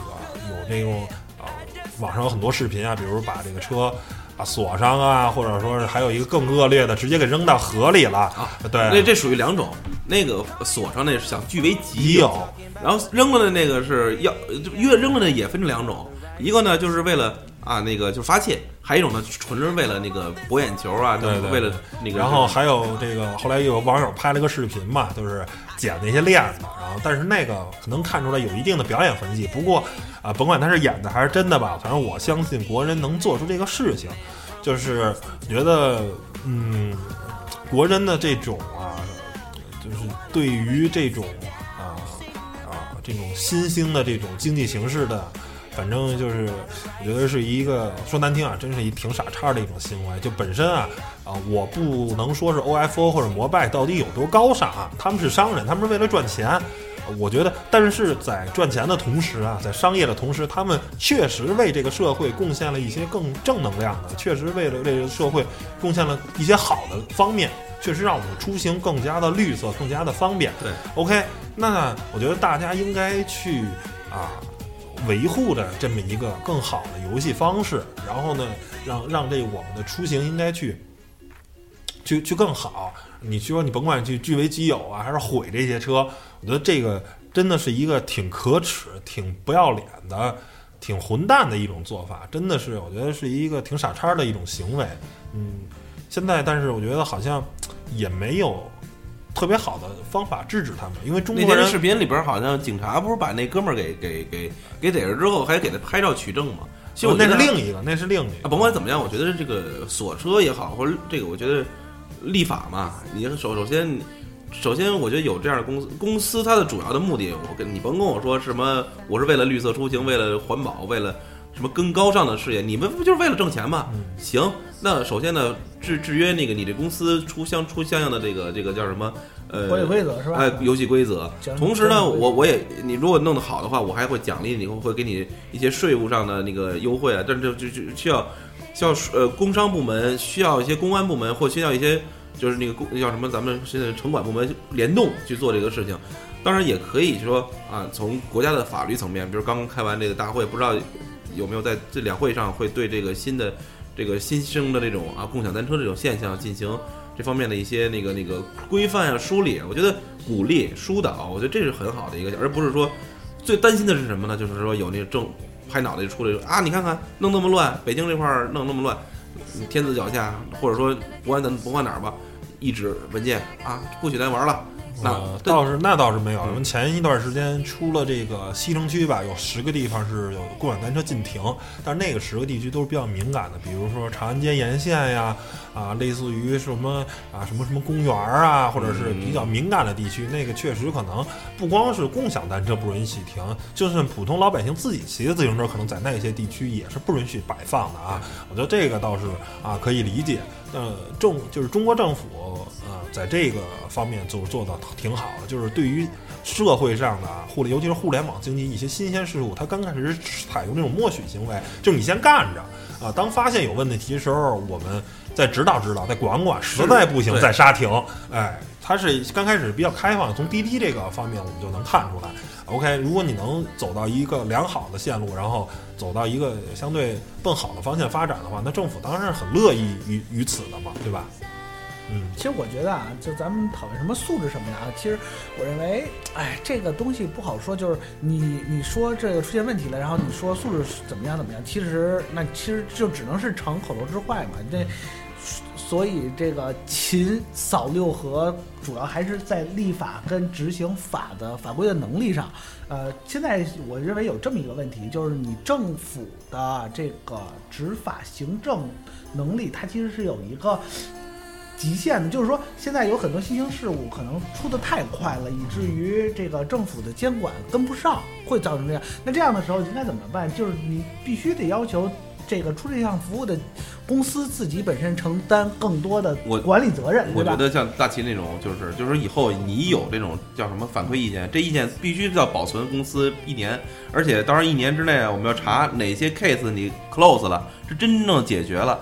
有那种啊网上有很多视频啊，比如把这个车。啊，锁上啊，或者说是还有一个更恶劣的，直接给扔到河里了啊。对，那这属于两种，那个锁上那是想据为己有，然后扔了的那个是要越扔了的也分成两种，一个呢就是为了啊那个就是发泄，还有一种呢纯是为了那个博眼球啊，对对为了那个。然后还有这个，后来有网友拍了个视频嘛，就是剪那些链子，然后但是那个可能看出来有一定的表演痕迹。不过啊、甭管他是演的还是真的吧，反正我相信国人能做出这个事情，就是觉得嗯，国人的这种啊，就是对于这种啊啊这种新兴的这种经济形式的。反正就是，我觉得是一个说难听啊，真是一挺傻叉的一种行为。就本身啊，啊，我不能说是 OFO 或者摩拜到底有多高尚啊，他们是商人，他们是为了赚钱。我觉得，但是在赚钱的同时啊，在商业的同时，他们确实为这个社会贡献了一些更正能量的，确实为了为这个社会贡献了一些好的方面，确实让我们的出行更加的绿色，更加的方便。对，OK，那我觉得大家应该去啊。维护着这么一个更好的游戏方式，然后呢，让让这我们的出行应该去去去更好。你去说你甭管去据为己有啊，还是毁这些车，我觉得这个真的是一个挺可耻、挺不要脸的、挺混蛋的一种做法，真的是我觉得是一个挺傻叉的一种行为。嗯，现在但是我觉得好像也没有特别好的方法制止他们，因为中国人天视频里边好像警察不是把那哥们儿给给给给逮着之后，还给他拍照取证吗？其实我哦那是另一个，那是另一啊，个。甭管怎么样，我觉得这个锁车也好，或者这个，我觉得立法嘛，你首首先，首先我觉得有这样的公司，公司它的主要的目的，我跟你甭跟我说什么，我是为了绿色出行，为了环保，为了什么更高尚的事业，你们不就是为了挣钱吗？嗯行，那首先呢，制制约那个你这公司出相出相应的这个这个叫什么？呃，管理规则是吧？哎，游戏规则。同时呢，我我也你如果弄得好的话，我还会奖励你，会给你一些税务上的那个优惠啊。但是就就就需要需要呃工商部门需要一些公安部门或需要一些就是那个公叫什么咱们现在城管部门联动去做这个事情。当然也可以说啊，从国家的法律层面，比如刚刚开完这个大会，不知道有没有在这两会上会对这个新的这个新生的这种啊共享单车这种现象进行这方面的一些那个那个规范啊梳理，我觉得鼓励疏导，我觉得这是很好的一个，而不是说最担心的是什么呢？就是说有那个正拍脑袋出来啊，你看看弄那么乱，北京这块儿弄那么乱，天子脚下，或者说不管咱不管哪儿吧，一纸文件啊，不许咱玩了。那呃，倒是那倒是没有。嗯我们前一段时间出了这个西城区吧，有十个地方是有共享单车禁停，但是那个十个地区都是比较敏感的，比如说长安街沿线呀，啊，类似于什么啊什么什么公园啊，或者是比较敏感的地区，那个确实可能不光是共享单车不允许停，就算普通老百姓自己骑的自行车，可能在那些地区也是不允许摆放的啊。我觉得这个倒是啊可以理解。呃，政就是中国政府啊，在这个方面就做的挺好的，就是对于社会上的啊互联，尤其是互联网经济一些新鲜事物，它刚开始是采用这种默许行为，就是你先干着啊，当发现有问题的时候，我们再指导指导，再管管，实在不行再刹停。哎，它是刚开始比较开放，从滴滴这个方面我们就能看出来。OK，如果你能走到一个良好的线路，然后走到一个相对更好的方向发展的话，那政府当然是很乐意于于此的嘛，对吧？嗯，其实我觉得啊，就咱们讨论什么素质什么的啊，其实我认为，哎，这个东西不好说。就是你你说这个出现问题了，然后你说素质怎么样怎么样，其实那其实就只能是逞口头之快嘛。这所以这个勤扫六合，主要还是在立法跟执行法的法规的能力上。呃，现在我认为有这么一个问题，就是你政府的这个执法行政能力，它其实是有一个极限的，就是说现在有很多新兴事物可能出的太快了，以至于这个政府的监管跟不上，会造成这样。那这样的时候应该怎么办？就是你必须得要求这个出这项服务的公司自己本身承担更多的我管理责任？我觉得像大齐那种，就是就是以后你有这种叫什么反馈意见，这意见必须要保存公司一年，而且当然一年之内啊，我们要查哪些 case 你 close 了，是真正解决了。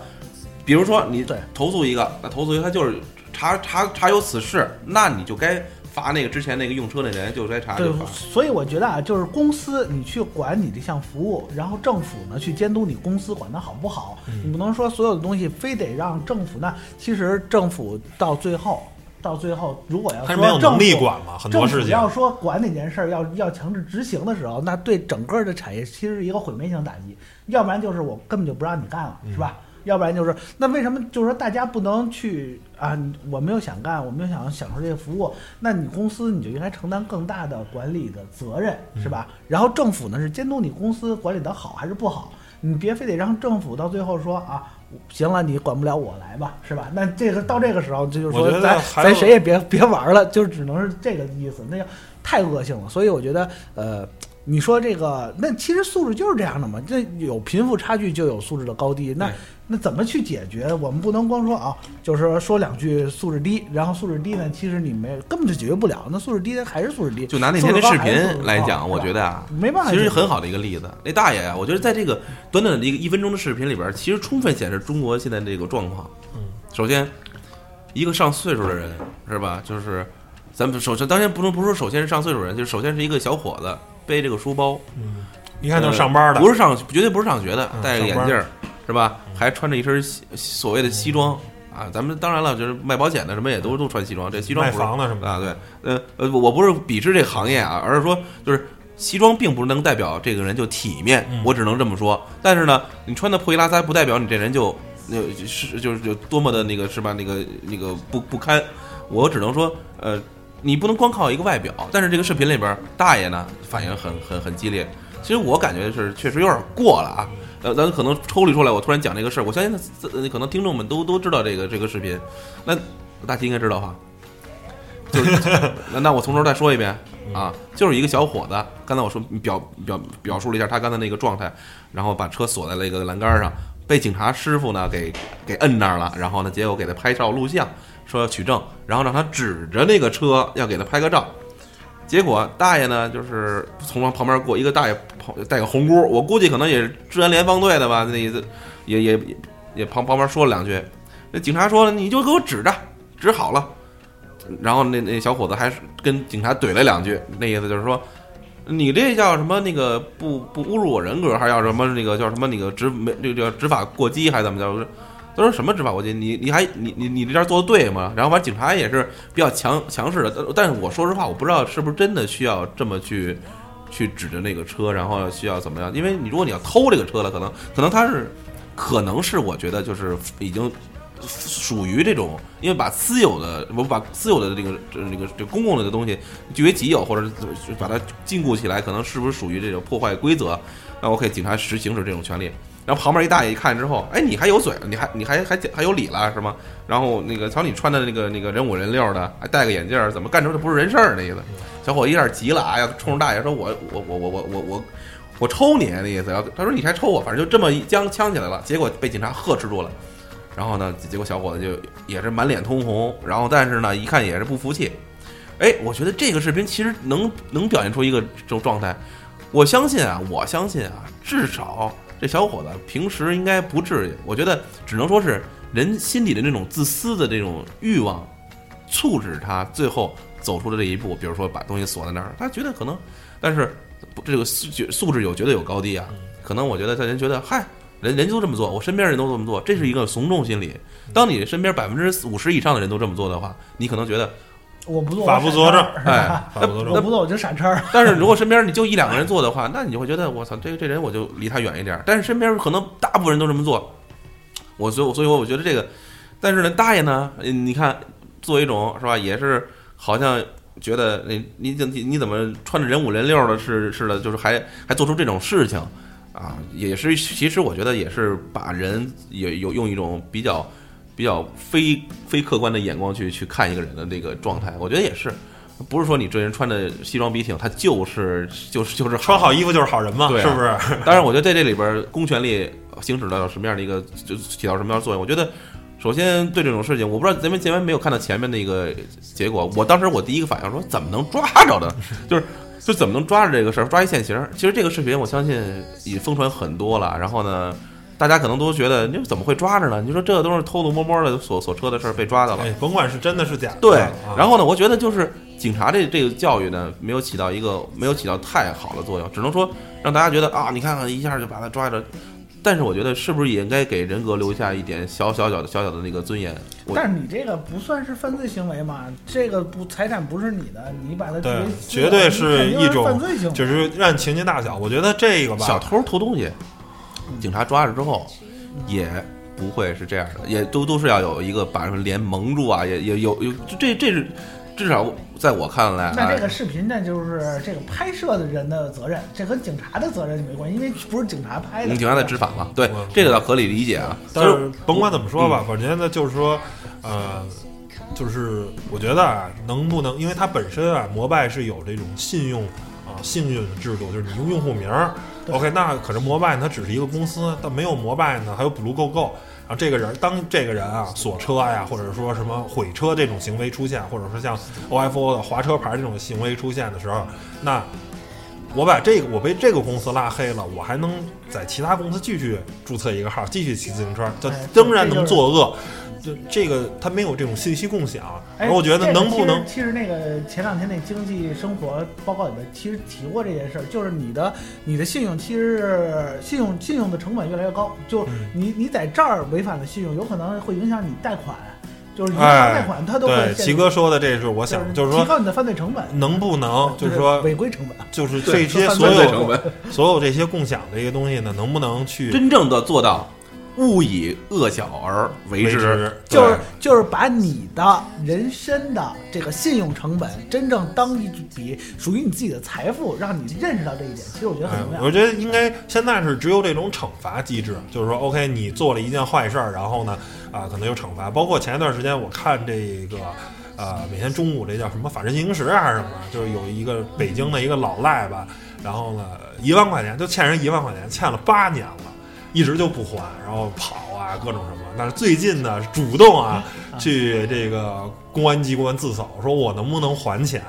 比如说你对投诉一个，那投诉一个他就是查查查有此事，那你就该罚那个之前那个用车那人就该查对就罚。，所以我觉得啊，就是公司你去管你这项服务，然后政府呢去监督你公司管得好不好。嗯你不能说所有的东西非得让政府那其实政府到最后，到最后如果要说政力府管嘛，很多事情。要说管哪件事儿要要强制执行的时候，那对整个的产业其实是一个毁灭性打击。要不然就是我根本就不让你干了，是吧？要不然就是那为什么就是说大家不能去啊？我没有想干，我没有想享受这个服务，那你公司你就应该承担更大的管理的责任，是吧？然后政府呢是监督你公司管理的好还是不好，你别非得让政府到最后说啊。行了，你管不了我来吧，是吧？那这个到这个时候，这就是说咱咱谁也别别玩了，就只能是这个意思，那个太恶性了。所以我觉得，呃，你说这个，那其实素质就是这样的嘛，这有贫富差距就有素质的高低，那那怎么去解决？我们不能光说啊，就是说说两句素质低，然后素质低呢，其实你没根本就解决不了，那素质低的还是素质低。就拿那天的视频来讲，我觉得啊，没办法，其实很好的一个例子。那大爷啊，我觉得在这个短短的一个一分钟的视频里边，其实充分显示中国现在这个状况。嗯，首先，一个上岁数的人是吧？就是咱们首先，当然不能不说首先是上岁数人，就是首先是一个小伙子背这个书包，嗯，一看就是上班的，不是上绝对不是上学的，嗯戴个眼镜儿是吧？还穿着一身所谓的西装。啊，咱们当然了，就是卖保险的什么也都都穿西装，这西装卖不是房的什么的啊，对，呃呃，我不是鄙视这个行业啊，而是说就是西装并不能代表这个人就体面，嗯我只能这么说。但是呢，你穿的破衣拉撒不代表你这人就那是就是就多么的那个是吧？那个那个不不堪，我只能说呃，你不能光靠一个外表。但是这个视频里边，大爷呢反应很很很激烈。其实我感觉是确实有点过了啊。呃，咱可能抽离出来，我突然讲这个事儿，我相信可能听众们都都知道这个这个视频。那大齐应该知道哈。就是那那我从头再说一遍啊，就是一个小伙子，刚才我说表表表述了一下他刚才那个状态，然后把车锁在那个栏杆上，被警察师傅呢给给摁那儿了，然后呢，结果给他拍照录像，说要取证，然后让他指着那个车要给他拍个照。结果大爷呢，就是从旁边过一个大爷跑带个红箍，我估计可能也是治安联防队的吧，那意思也也也也旁旁边说了两句。那警察说了，你就给我指着，指好了。然后那那小伙子还跟警察怼了两句，那意思就是说，你这叫什么？那个不不侮辱我人格，还是要什么那个叫什么那个执没这个叫执法过激，还是怎么着？他说什么执法过激？你你还你你你这边做的对吗？然后完警察也是比较强强势的，但是我说实话，我不知道是不是真的需要这么去去指着那个车，然后需要怎么样？因为你如果你要偷这个车了，可能可能他是可能是我觉得就是已经属于这种，因为把私有的我把私有的这个这这个这公共的这东西据为己有，或者把它禁锢起来，可能是不是属于这种破坏规则？那 OK，警察实行使这种权利。然后旁边一大爷一看之后，哎，你还有嘴，你还你还还还有理了是吗？然后那个瞧你穿的那个那个人五人六的，还戴个眼镜，怎么干成这不是人事儿那意思？小伙一下急了啊，要冲着大爷说：“我我我我我我我我抽你那意思。”要他说你还抽我，反正就这么一将呛起来了。结果被警察呵斥住了，然后呢，结果小伙子就也是满脸通红，然后但是呢，一看也是不服气。哎，我觉得这个视频其实能能表现出一个这种状态。我相信啊，我相信啊，至少这小伙子平时应该不至于。我觉得只能说是人心里的那种自私的这种欲望，促使他最后走出了这一步。比如说把东西锁在那儿，他觉得可能，但是不这个素素质有绝对有高低啊。可能我觉得他人觉得，嗨，人人家都这么做，我身边人都这么做，这是一个从众心理。当你身边百分之五十以上的人都这么做的话，你可能觉得，我不做，法不责正，哎，法不责正。我不做我就闪叉儿。但是如果身边你就一两个人做的话，那你就会觉得我操，这个这人我就离他远一点。但是身边可能大部分人都这么做，我所以所以我觉得这个，但是呢，大爷呢，嗯你看作为一种是吧，也是好像觉得你你怎你你怎么穿着人五人六的是是的，就是还还做出这种事情啊，也是其实我觉得也是把人也有用一种比较比较非非客观的眼光去去看一个人的那个状态，我觉得也是。不是说你这人穿的西装笔挺，他就是 就是就是穿好衣服就是好人嘛，对啊是不是？当然，我觉得在这里边儿，公权力行使到什么样的一个，就起到什么样的作用？我觉得，首先对这种事情，我不知道咱们前面没有看到前面那个结果。我当时我第一个反应说，怎么能抓着呢？就是就怎么能抓着这个事儿，抓一现行？其实这个视频我相信已疯传很多了，然后呢，大家可能都觉得你怎么会抓着呢？你说这都是偷偷摸摸的锁锁车的事儿被抓到了，哎，甭管是真的是假的，对啊，然后呢，我觉得就是警察这这个教育呢，没有起到一个没有起到太好的作用，只能说让大家觉得啊，你看看一下就把他抓着。但是我觉得是不是也应该给人格留下一点小小小的小小的那个尊严？但是你这个不算是犯罪行为嘛？这个不财产不是你的，你把它绝对是一种犯罪行为。就是按情节大小。我觉得这个吧，小偷偷东西，警察抓着之后也不会是这样的，也都都是要有一个把人脸蒙住啊，也也有有这这是至少在我看来，那这哎个视频呢，就是这个拍摄的人的责任，这和警察的责任没关系，因为不是警察拍的。嗯警察在执法嘛，对嗯这个倒合理理解啊。但是甭管怎么说嗯吧，反正呢就是说，呃，就是我觉得啊，能不能，因为它本身啊，摩拜是有这种信用啊信用制度，就是你用用户名儿对 OK，那可是摩拜它只是一个公司，但没有摩拜呢，还有 Blue Go Go。然后这个人，当这个人啊锁车呀，或者说什么毁车这种行为出现，或者说像 OFO 的划车牌这种行为出现的时候，那我把这个我被这个公司拉黑了，我还能在其他公司继续注册一个号，继续骑自行车，这哎仍然能作恶。就这个他没有这种信息共享，我觉得能不能其实？其实那个前两天那经济生活报告里面其实提过这件事儿，就是你的你的信用其实是信用信用的成本越来越高，就嗯你你在这儿违反了信用，有可能会影响你贷款，就是银哎行贷款他都会对，齐哥说的这是我想，就是说提高你的犯罪成本，能不能就是是说违规成本。就是这些所有成本所有这些共享的一个东西呢，能不能去真正的做到勿以恶小而为之为之，就是就是把你的人身的这个信用成本真正当一笔属于你自己的财富，让你认识到这一点。其实我觉得很哎重，要。我觉得应该现在是只有这种惩罚机制，就是说，OK，你做了一件坏事儿，然后呢，啊、可能有惩罚。包括前一段时间我看这个，呃，每天中午这叫什么《法制进行时》啊还是什么，就是有一个北京的一个老赖吧，然后呢，一万块钱就欠人一万块钱，欠了八年了。一直就不还，然后跑啊，各种什么。但是最近呢，主动啊，去这个公安机关自首，说我能不能还钱？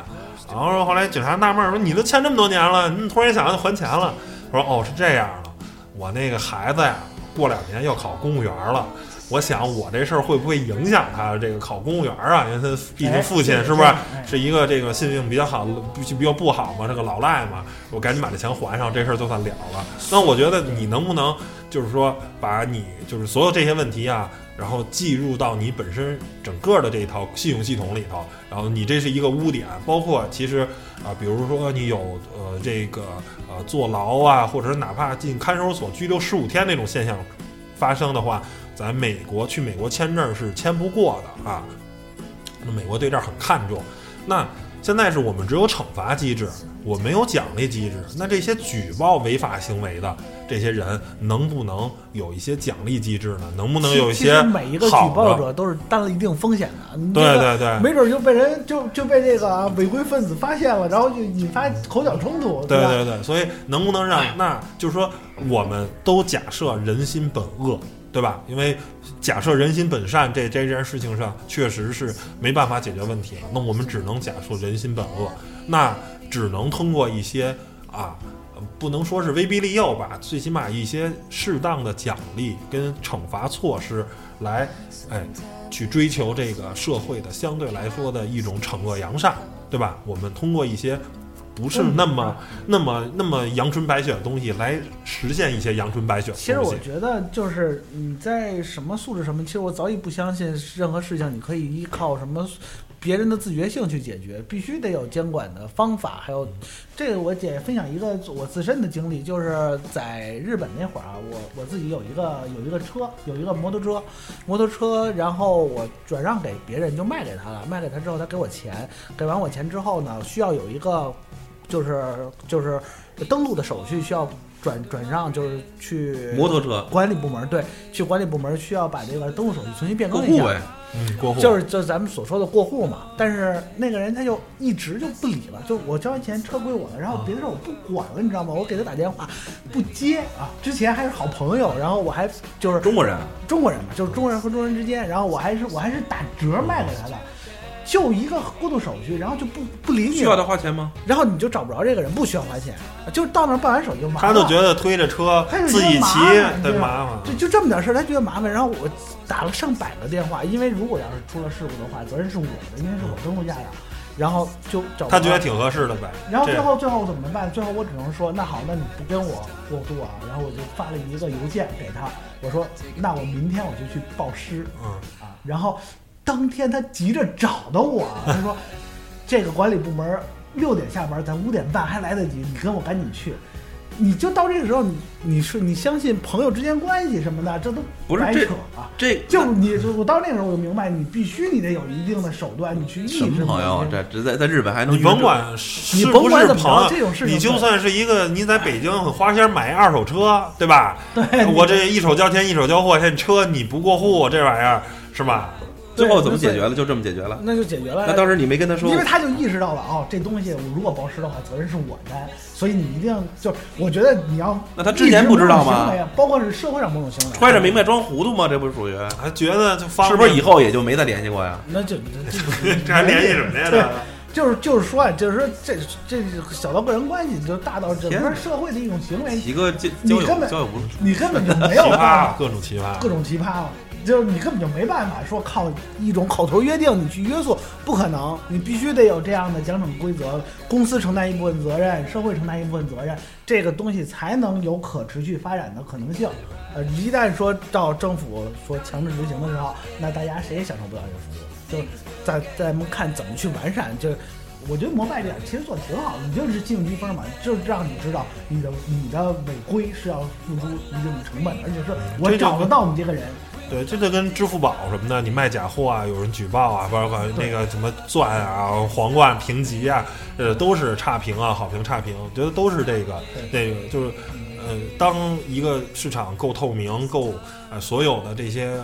然后后来警察纳闷儿说：“你都欠这么多年了，你突然想要还钱了？”我说：“哦，是这样的，我那个孩子呀，过两年要考公务员了。我想我这事儿会不会影响他这个考公务员啊？因为他毕竟父亲哎是不是哎是一个这个信用比较好、比比较不好嘛？这个老赖嘛，我赶紧把这钱还上，这事儿就算了了。那我觉得你能不能就是说把你就是所有这些问题啊，然后计入到你本身整个的这一套信用系统里头，然后你这是一个污点，包括其实啊、比如说你有呃这个呃坐牢啊，或者是哪怕进看守所拘留十五天那种现象发生的话，在美国去美国签证是签不过的啊。那美国对这儿很看重。那现在是我们只有惩罚机制，我没有奖励机制。那这些举报违法行为的这些人，能不能有一些奖励机制呢？能不能有一其些实每一个举报？者都是担了一定风险的。对对对，没准就被人就就被这个违规分子发现了，然后就引发口角冲突，对对对，所以能不能让，那就是说，我们都假设人心本恶，对吧？因为假设人心本善这这件事情上确实是没办法解决问题了，那我们只能假设人心本恶，那只能通过一些啊，不能说是威逼利诱吧，最起码一些适当的奖励跟惩罚措施来，哎，去追求这个社会的相对来说的一种惩恶扬善，对吧？我们通过一些。不是那么、那么、那么阳春白雪的东西来实现一些阳春白雪。其实我觉得，就是你在什么素质什么，其实我早已不相信任何事情你可以依靠什么别人的自觉性去解决，必须得有监管的方法。还有这个，我姐分享一个我自身的经历，就是在日本那会儿啊，我我自己有一个有一个车，有一个摩托车，摩托车，然后我转让给别人，就卖给他了。卖给他之后，他给我钱，给完我钱之后呢，需要有一个就是就是登录的手续需要转转让，就是去摩托车管理部门对，去管理部门需要把这个登录手续重新变更一下，过户呗，嗯，过户就是就咱们所说的过户嘛。但是那个人他就一直就不理了，就我交完钱车归我了，然后别的事儿我不管了，你知道吗？我给他打电话不接啊，之前还是好朋友，然后我还就是中国人中国人嘛，就是中国人和中国人之间，然后我还是我还是打折卖给他的，就一个过渡手续，然后就不不理你需要他，花钱吗？然后你就找不着这个人，不需要花钱，就到那儿办完手续就完了。他就觉得推着车他就觉自己骑得麻烦得对麻烦。就就这么点事儿，他觉得麻烦。然后我打了上百个电话，因为如果要是出了事故的话，责任是我的，因为是我登录下的。然后就找不着他觉得挺合适的呗。然后最后最后怎么办？最后我只能说，那好，那你不跟我过渡啊？然后我就发了一个邮件给他，我说，那我明天我就去报失嗯，啊。然后当天他急着找的我，他说，这个管理部门六点下班，咱五点半还来得及，你跟我赶紧去。你就到这个时候，你你是你相信朋友之间关系什么的，这都白不是这扯啊。这就你，就我到那个时候我就明白，你必须你得有一定的手段，你去抑制什么朋友？这这在在日本还能你甭管是你不是朋友这种事友，情你就算是一个你在北京 花钱买一二手车，对吧？对我这一手交钱一手交货，这车你不过户，这玩意儿是吧？最后怎么解决了？就这么解决了。那就解决了。那当时你没跟他说因为他就意识到了，哦，这东西我如果包失的话，责任是我担，所以你一定就，我觉得你要那他之前不知道吗包括是社会上某种行为，揣着明白装糊涂吗？这不属于还觉得就方是不是以后也就没再联系过呀？那就这这 这还联系什么呀？对这就是就是说啊，就是说这这小到个人关系，就大到整个社会的一种行为，几个交交友你根本交友不你根本就没有办葩法，各种奇葩，各种奇葩了。就是你根本就没办法说靠一种口头约定你去约束，不可能，你必须得有这样的奖惩规则，公司承担一部分责任，社会承担一部分责任，这个东西才能有可持续发展的可能性。呃，一旦说到政府说强制执行的时候，那大家谁也享受不到这个服务。就在在我们看怎么去完善，就是我觉得摩拜这点其实做的挺好，你就是信用积分嘛，就是让你知道你的你的违规是要付出一定的成本的，而且是我找得到你这个人。对，这就跟支付宝什么的，你卖假货啊，有人举报啊，包括那个什么钻啊、皇冠评级啊，呃，都是差评啊、好评、差评，我觉得都是这个那个，就是呃，当一个市场够透明、够呃所有的这些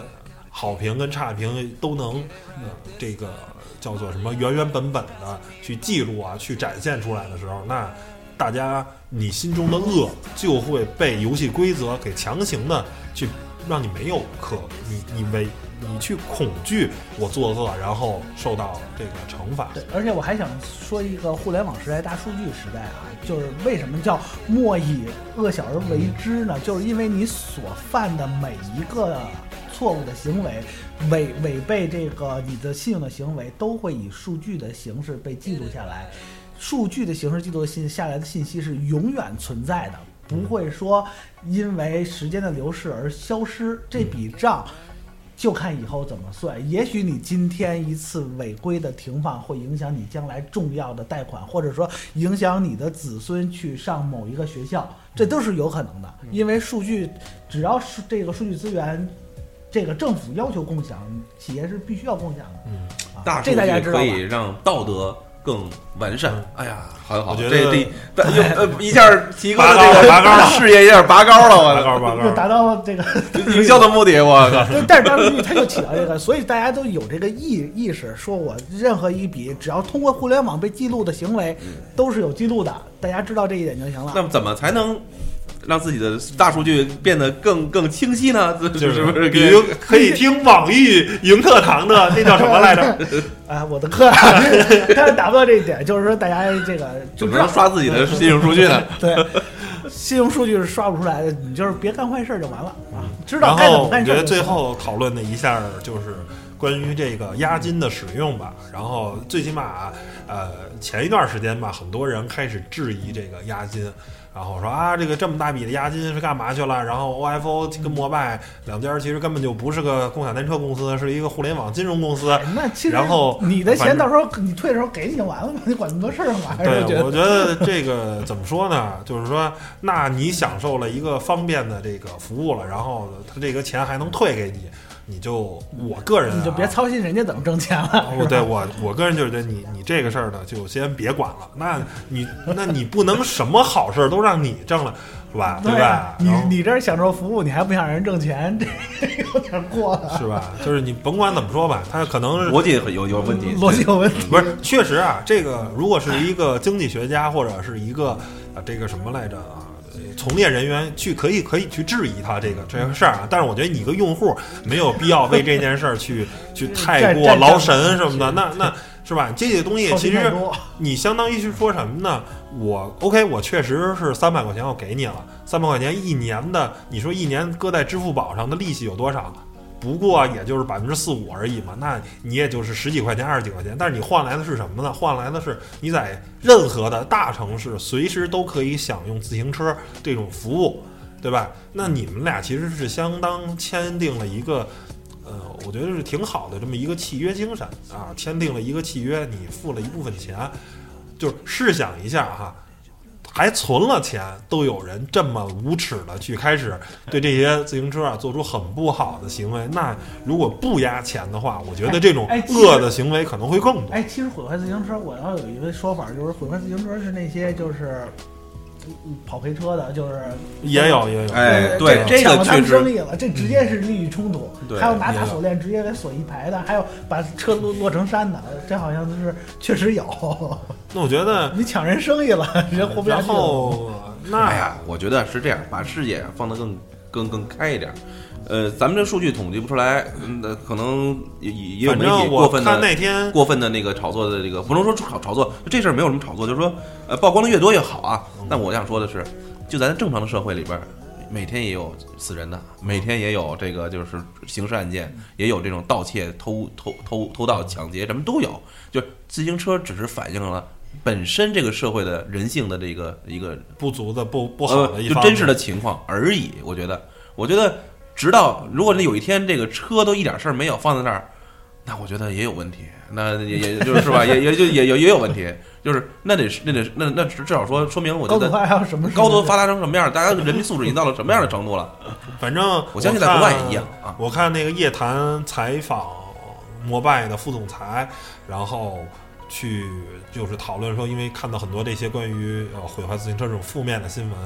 好评跟差评都能呃这个叫做什么原原本本的去记录啊、去展现出来的时候，那大家你心中的恶就会被游戏规则给强行的去让你没有可你你为你去恐惧我作恶，然后受到这个惩罚。对，而且我还想说一个互联网时代、大数据时代啊，就是为什么叫莫以恶小而为之呢？就是因为你所犯的每一个错误的行为，违违背这个你的信用的行为，都会以数据的形式被记录下来。数据的形式记录信下来的信息是永远存在的，不会说因为时间的流逝而消失。这笔账就看以后怎么算。也许你今天一次违规的停放会影响你将来重要的贷款，或者说影响你的子孙去上某一个学校，这都是有可能的。因为数据，只要是这个数据资源，这个政府要求共享，企业是必须要共享的。嗯，啊大数这大家据知道以让道德更完善。哎呀，很好，我觉这得这又 呃 一下提高了这个拔高了事业有点拔高了，拔我拔高拔高，达到了这个 营销的目的，我靠！但是大数据它就起到这个，所以大家都有这个意意识，说我任何一笔只要通过互联网被记录的行为，都是有记录的，大家知道这一点就行了。那么怎么才能让自己的大数据变得更更清晰呢？就是不是比如 可以听网易云课堂的那叫什么来着？哎，我的课，但是达不到这一点，就是说大家这个就怎么能刷自己的信用数据呢？对，信用数据是刷不出来的，你就是别干坏事儿就完了啊，知道然该怎后我觉得么干事儿就行。最后讨论的一下就是关于这个押金的使用吧。然后最起码，呃，前一段时间吧，很多人开始质疑这个押金。然后说啊，这个这么大笔的押金是干嘛去了？然后 OFO 跟摩拜两家其实根本就不是个共享单车公司，是一个互联网金融公司。哎那其实然后你的钱到时候你退的时候给你就完了嘛，你管那么多事儿干嘛？对，我觉得这个怎么说呢？就是说，那你享受了一个方便的这个服务了，然后他这个钱还能退给你，你就我个人、啊、你就别操心人家怎么挣钱了。哦，对我我个人就是觉得你你这个事儿呢，就先别管了。那你那你不能什么好事儿都让你挣了，是吧？对吧？你你这儿享受服务，你还不想让人挣钱，这有点过了，是吧？就是你甭管怎么说吧，他可能逻辑有有问题，逻辑有问题。不是，确实啊，这个如果是一个经济学家或者是一个啊这个什么来着从业人员去可以可以去质疑他这个这个事儿啊，但是我觉得你一个用户没有必要为这件事儿去去太过劳神什么的，那那是吧？这些东西其实你相当于是说什么呢？我 OK，我确实是三百块钱我给你了，三百块钱一年的，你说一年搁在支付宝上的利息有多少？不过也就是百分之四五而已嘛，那你也就是十几块钱、二十几块钱，但是你换来的是什么呢？换来的是你在任何的大城市随时都可以享用自行车这种服务，对吧？那你们俩其实是相当签订了一个，呃，我觉得是挺好的这么一个契约精神啊，签订了一个契约，你付了一部分钱，就是试想一下哈。还存了钱，都有人这么无耻的去开始对这些自行车啊做出很不好的行为。那如果不压钱的话，我觉得这种恶的行为可能会更多。哎，其实毁坏自行车，我要有一个说法，就是毁坏自行车是那些就是嗯跑黑车的，就是也有也有，哎对这抢了他这个确实，们生意了，这直接是利益冲突。对还有拿大锁链直接给锁一排的，还有把车落落成山的，这好像是确实有。那我觉得，你抢人生意了，人活不下去了。后那呀，我觉得是这样，把视野放得更更更开一点。呃，咱们这数据统计不出来，嗯，那可能也也也有反媒体正过分的那天过分的那个炒作的这个，不能说炒炒作，这事儿没有什么炒作，就是说，呃，曝光的越多越好啊。但我想说的是，就咱正常的社会里边儿，每天也有死人的，每天也有这个就是刑事案件，也有这种盗窃、偷偷偷偷盗、抢劫，什么都有。就自行车只是反映了本身这个社会的人性的这个一个不足的不不好的呃，一方，就真实的情况而已。我觉得，我觉得，直到如果那有一天这个车都一点事儿没有放在那儿，那我觉得也有问题。那也也就是是吧，也也就也也也有问题。就是那得是那得那那至少说说明我觉得高还有什么高速发达成什么样，大家的人民素质已经到了什么样的程度了？反正我相信在国外也一样啊。我看那个夜谈采访摩拜的副总裁，然后去就是讨论说，因为看到很多这些关于呃毁坏自行车这种负面的新闻，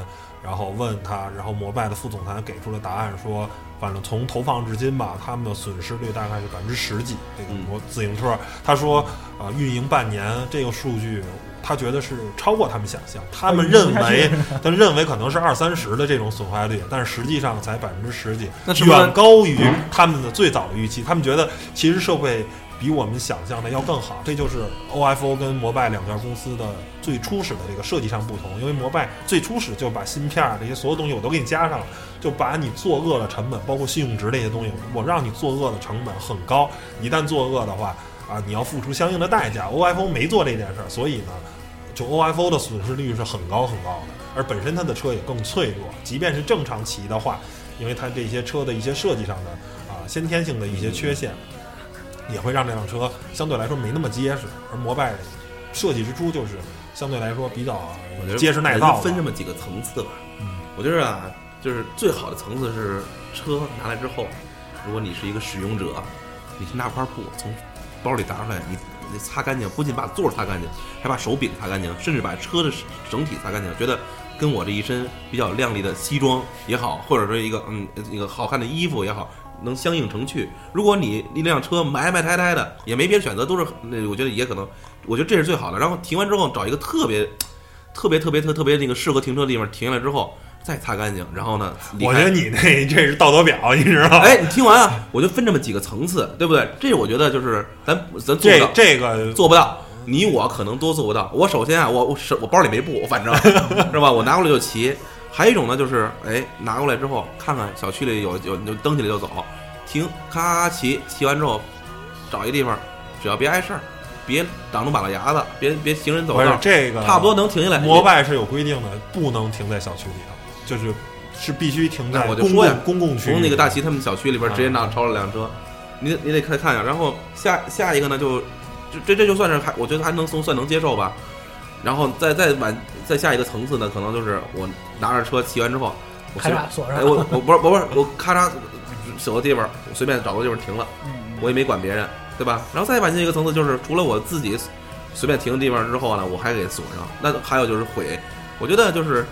然后问他，然后摩拜的副总裁给出了答案说，反正从投放至今吧，他们的损失率大概是百分之十几。这个嗯摩自行车，他说呃运营半年这个数据。他觉得是超过他们想象，他们认为，他认为可能是二三十的这种损坏率，但是实际上才百分之十几，远高于他们的最早的预期。他们觉得其实社会比我们想象的要更好，这就是 OFO 跟摩拜两家公司的最初始的这个设计上不同。因为摩拜最初始就把芯片儿这些所有东西我都给你加上了，就把你作恶的成本，包括信用值这些东西，我让你作恶的成本很高。一旦作恶的话，啊，你要付出相应的代价。OFO 没做这件事儿，所以呢，就 OFO 的损失率是很高很高的，而本身它的车也更脆弱，即便是正常骑的话，因为它这些车的一些设计上的啊先天性的一些缺陷，也会让这辆车相对来说没那么结实。而摩拜设计之初就是相对来说比较结实耐造，分这么几个层次吧。嗯我觉得啊，就是最好的层次是车拿来之后，如果你是一个使用者，你去拿块布从包里拿出来，你你擦干净，不仅把座擦干净，还把手柄擦干净，甚至把车的整体擦干净，觉得跟我这一身比较靓丽的西装也好，或者说一个嗯一个好看的衣服也好。能相应成趣。如果你一辆车埋埋汰汰的，也没别的选择，都是那我觉得也可能，我觉得这是最好的。然后停完之后找一个特别特别特别特特别那个适合停车的地方停下来之后，再擦干净，然后呢，我开觉得你那这是道德表，你知道吗？哎，你听完啊，我就分这么几个层次，对不对？这我觉得就是咱咱做到，这个做不到。你我可能都做不到。我首先啊，我我手我包里没布，反正 是吧？我拿过来就骑。还有一种呢，就是哎，拿过来之后看看小区里有有你就蹬起来就走，停，咔骑，骑完之后找一地方，只要别碍事儿，别挡住马路牙子，别别行人走道，这个差不多能停下来。摩拜是有规定的，不能停在小区里头，就是是必须停在公那我就说呀共公共区域。从那个大齐他们小区里边直接拿啊超了辆车，你得你得看看一下。然后下下一个呢，就这这这就算是还我觉得还能算算能接受吧。然后再再往再下一个层次呢，可能就是我拿着车骑完之后，我随咔嚓锁上哎我我不是不是我咔嚓守个地方，我随便找个地方停了，嗯我也没管别人，对吧？然后再往下一个层次就是除了我自己随便停的地方之后呢，我还给锁上。那还有就是毁，我觉得就是。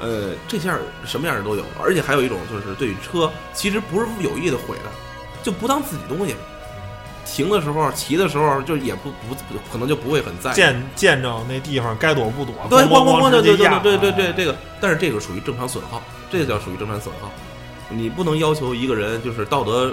呃，这下什么样的都有，而且还有一种就是对于车，其实不是有意的毁的，就不当自己东西。停的时候、骑的时候，就也不不不可能就不会很在意。见见着那地方该躲不躲，对，咣咣咣就就，对对对对对，这个，但是这个属于正常损耗，这个叫属于正常损耗。你不能要求一个人就是道德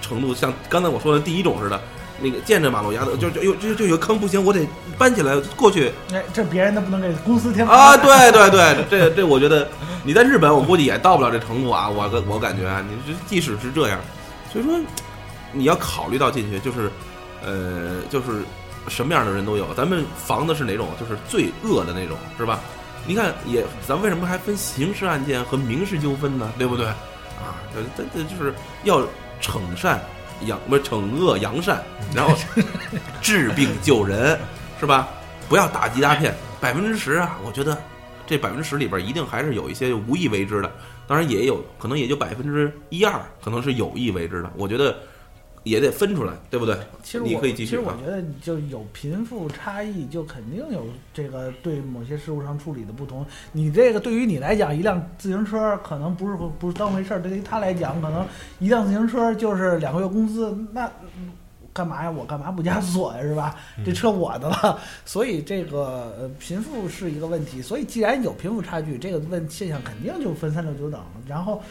程度像刚才我说的第一种似的，那个见着马路牙子就就有就就有个坑不行，我得搬起来过去哎，这别人的不能给公司添麻啊！对对对，这这我觉得你在日本我估计也到不了这程度啊，我个我感觉啊，你这即使是这样，所以说你要考虑到进去，就是呃，就是什么样的人都有。咱们防的是哪种？就是最恶的那种，是吧？你看也，咱为什么还分刑事案件和民事纠纷呢？对不对？啊，这这这就是要惩善扬不是惩恶扬善，然后 治病救人，是吧？不要打击诈骗，百分之十啊，我觉得这百分之十里边一定还是有一些无意为之的，当然也有可能也就百分之一二可能是有意为之的，我觉得也得分出来，对不对？其实我你可以继续其实。我觉得就有贫富差异，就肯定有这个对某些事物上处理的不同。你这个对于你来讲，一辆自行车可能不是不是当回事儿，对于他来讲，可能一辆自行车就是两个月工资，那。干嘛呀？我干嘛不加锁呀？是吧？嗯这车我的了，所以这个呃贫富是一个问题。所以既然有贫富差距，这个问现象肯定就分三六九等了。然后，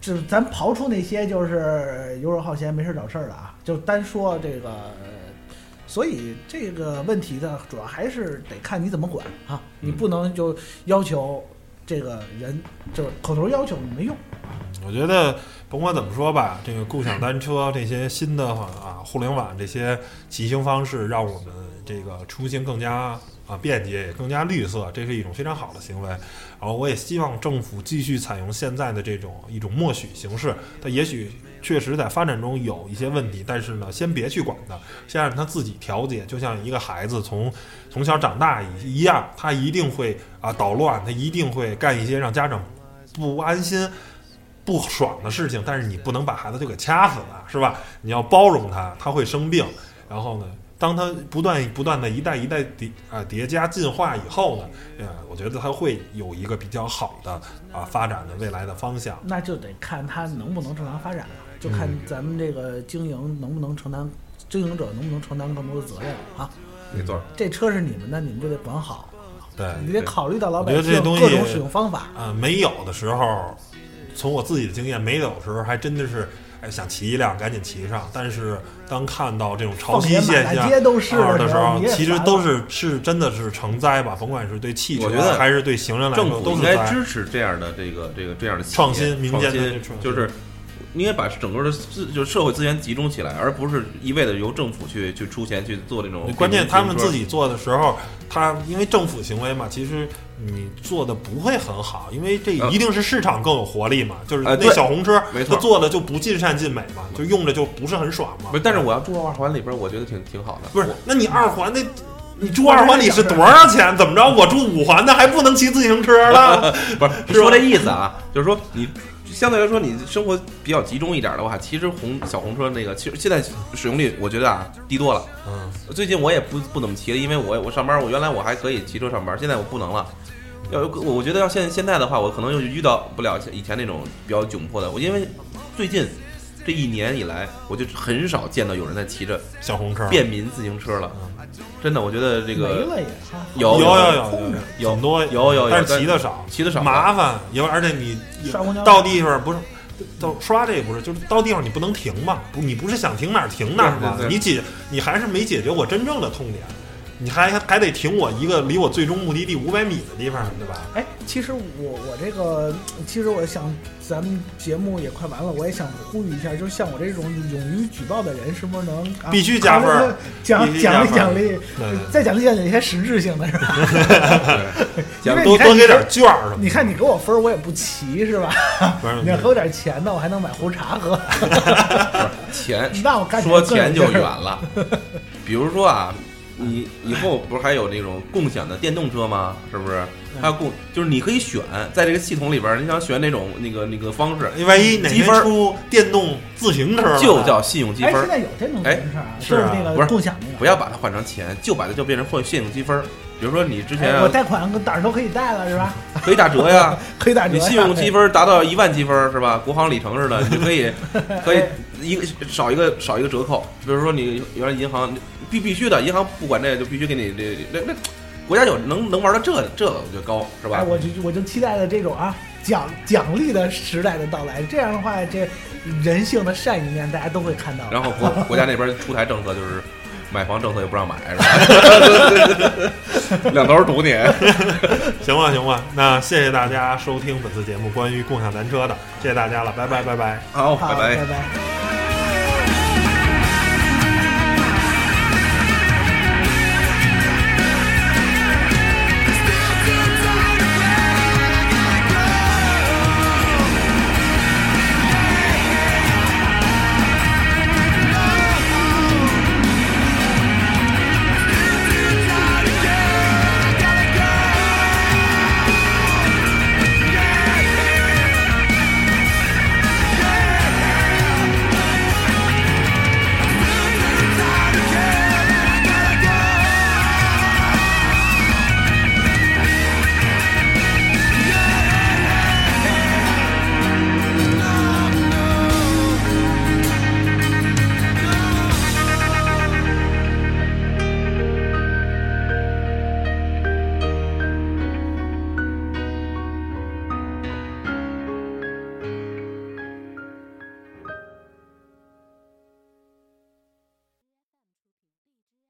就是咱刨出那些就是游手好闲、没事找事儿的啊，就单说这个。呃所以这个问题呢，主要还是得看你怎么管啊，你不能就要求这个人就口头要求没用。我觉得甭管怎么说吧，这个共享单车这些新的啊互联网这些骑行方式，让我们这个出行更加啊便捷，也更加绿色，这是一种非常好的行为。然后我也希望政府继续采用现在的这种一种默许形式，它也许确实在发展中有一些问题，但是呢，先别去管它，先让他自己调节。就像一个孩子从从小长大一样，他一定会啊捣乱，他一定会干一些让家长不安心。不爽的事情，但是你不能把孩子就给掐死了，是吧？你要包容他，他会生病，然后呢，当它不断不断的一代一代叠啊叠加进化以后呢，呃，我觉得它会有一个比较好的啊发展的未来的方向。那就得看它能不能正常发展了，就看嗯咱们这个经营能不能承担，经营者能不能承担更多的责任啊。没错，这车是你们的，你们就得管好，对，你得考虑到老百姓我觉得这东西各种使用方法。啊，没有的时候，从我自己的经验，没有的时候还真的是。哎，想骑一辆赶紧骑上，但是当看到这种潮汐现象的时候其实都是是真的是成灾吧，甭管是对汽车还是对行人来说，政府应该都是灾。支持这样的这个这个这样的创新民间的创新就是应该把整个的资就是社会资源集中起来，而不是一味的由政府去去出钱去做这种。关键他们自己做的时候，他因为政府行为嘛，其实你做的不会很好，因为这一定是市场更有活力嘛。就是那小红车，没错他做的就不尽善尽美嘛，就用着就不是很爽嘛。不是，但是我要住二环里边，我觉得挺挺好的。不是，那你二环那。你住二环里是多少钱？怎么着？我住五环的还不能骑自行车了？不是是说这意思啊，就是说你相对来说你生活比较集中一点的话，其实红小红车那个，其实现在使用率我觉得啊低多了。嗯，最近我也不不怎么骑了，因为我我上班，我原来我还可以骑车上班，现在我不能了。要我我觉得要现现在的话，我可能又遇到不了以前那种比较窘迫的。我因为最近这这一年以来，我就很少见到有人在骑着小红车便民自行车了。真的，我觉得这没个了也。有有有有有有很多有有有但是骑的少，骑的少，麻烦，有而且你刷公交到地方不是。到刷这也不是，就是到地方你不能停嘛？不，你不是想停哪儿停哪儿吗？对对对你解，你还是没解决我真正的痛点，你还还得停我一个离我最终目的地五百米的地方，对吧？哎，其实我我这个，其实我想，咱们节目也快完了，我也想呼吁一下，就是像我这种勇于举报的人，是不是能、啊、必须加分儿 奖奖励奖励，再奖励奖励一些实质性的，是吧？对讲因为你看多多给点券儿什么。你看你给我分儿，我也不齐，是吧？你要给我点钱呢，我还能买壶茶喝。钱 那我干说钱就远了。比如说啊，你以后不是还有那种共享的电动车吗？是不是？还有共，就是你可以选在这个系统里边儿，你想选哪种那个那个方式，万一哪天积分出电动自行车了就叫信用积哎，分儿。现在有电动自行车啊，是啊就是那个不是共享那个。不要把它换成钱，就把它就变成换信用积分儿。比如说你之前哎，我啊贷款跟胆儿都可以贷了，是吧？可以打折呀，可以打折。你信用积分达到一万积分是吧？国航里程似的，你就可以可以一个少一个少一个折扣。比如说你原来银行必必须的，银行不管这个就必须给你这那那国家有能能玩到这这个我觉得高是吧哎，？我就我就期待着这种啊奖奖励的时代的到来。这样的话，这人性的善一面大家都会看到。然后国国家那边出台政策就是买房政策又不让买是吧？两头堵你。行吧，行吧，那谢谢大家收听本次节目关于共享单车的，谢谢大家了，拜拜，拜拜。好，好，拜拜拜。拜。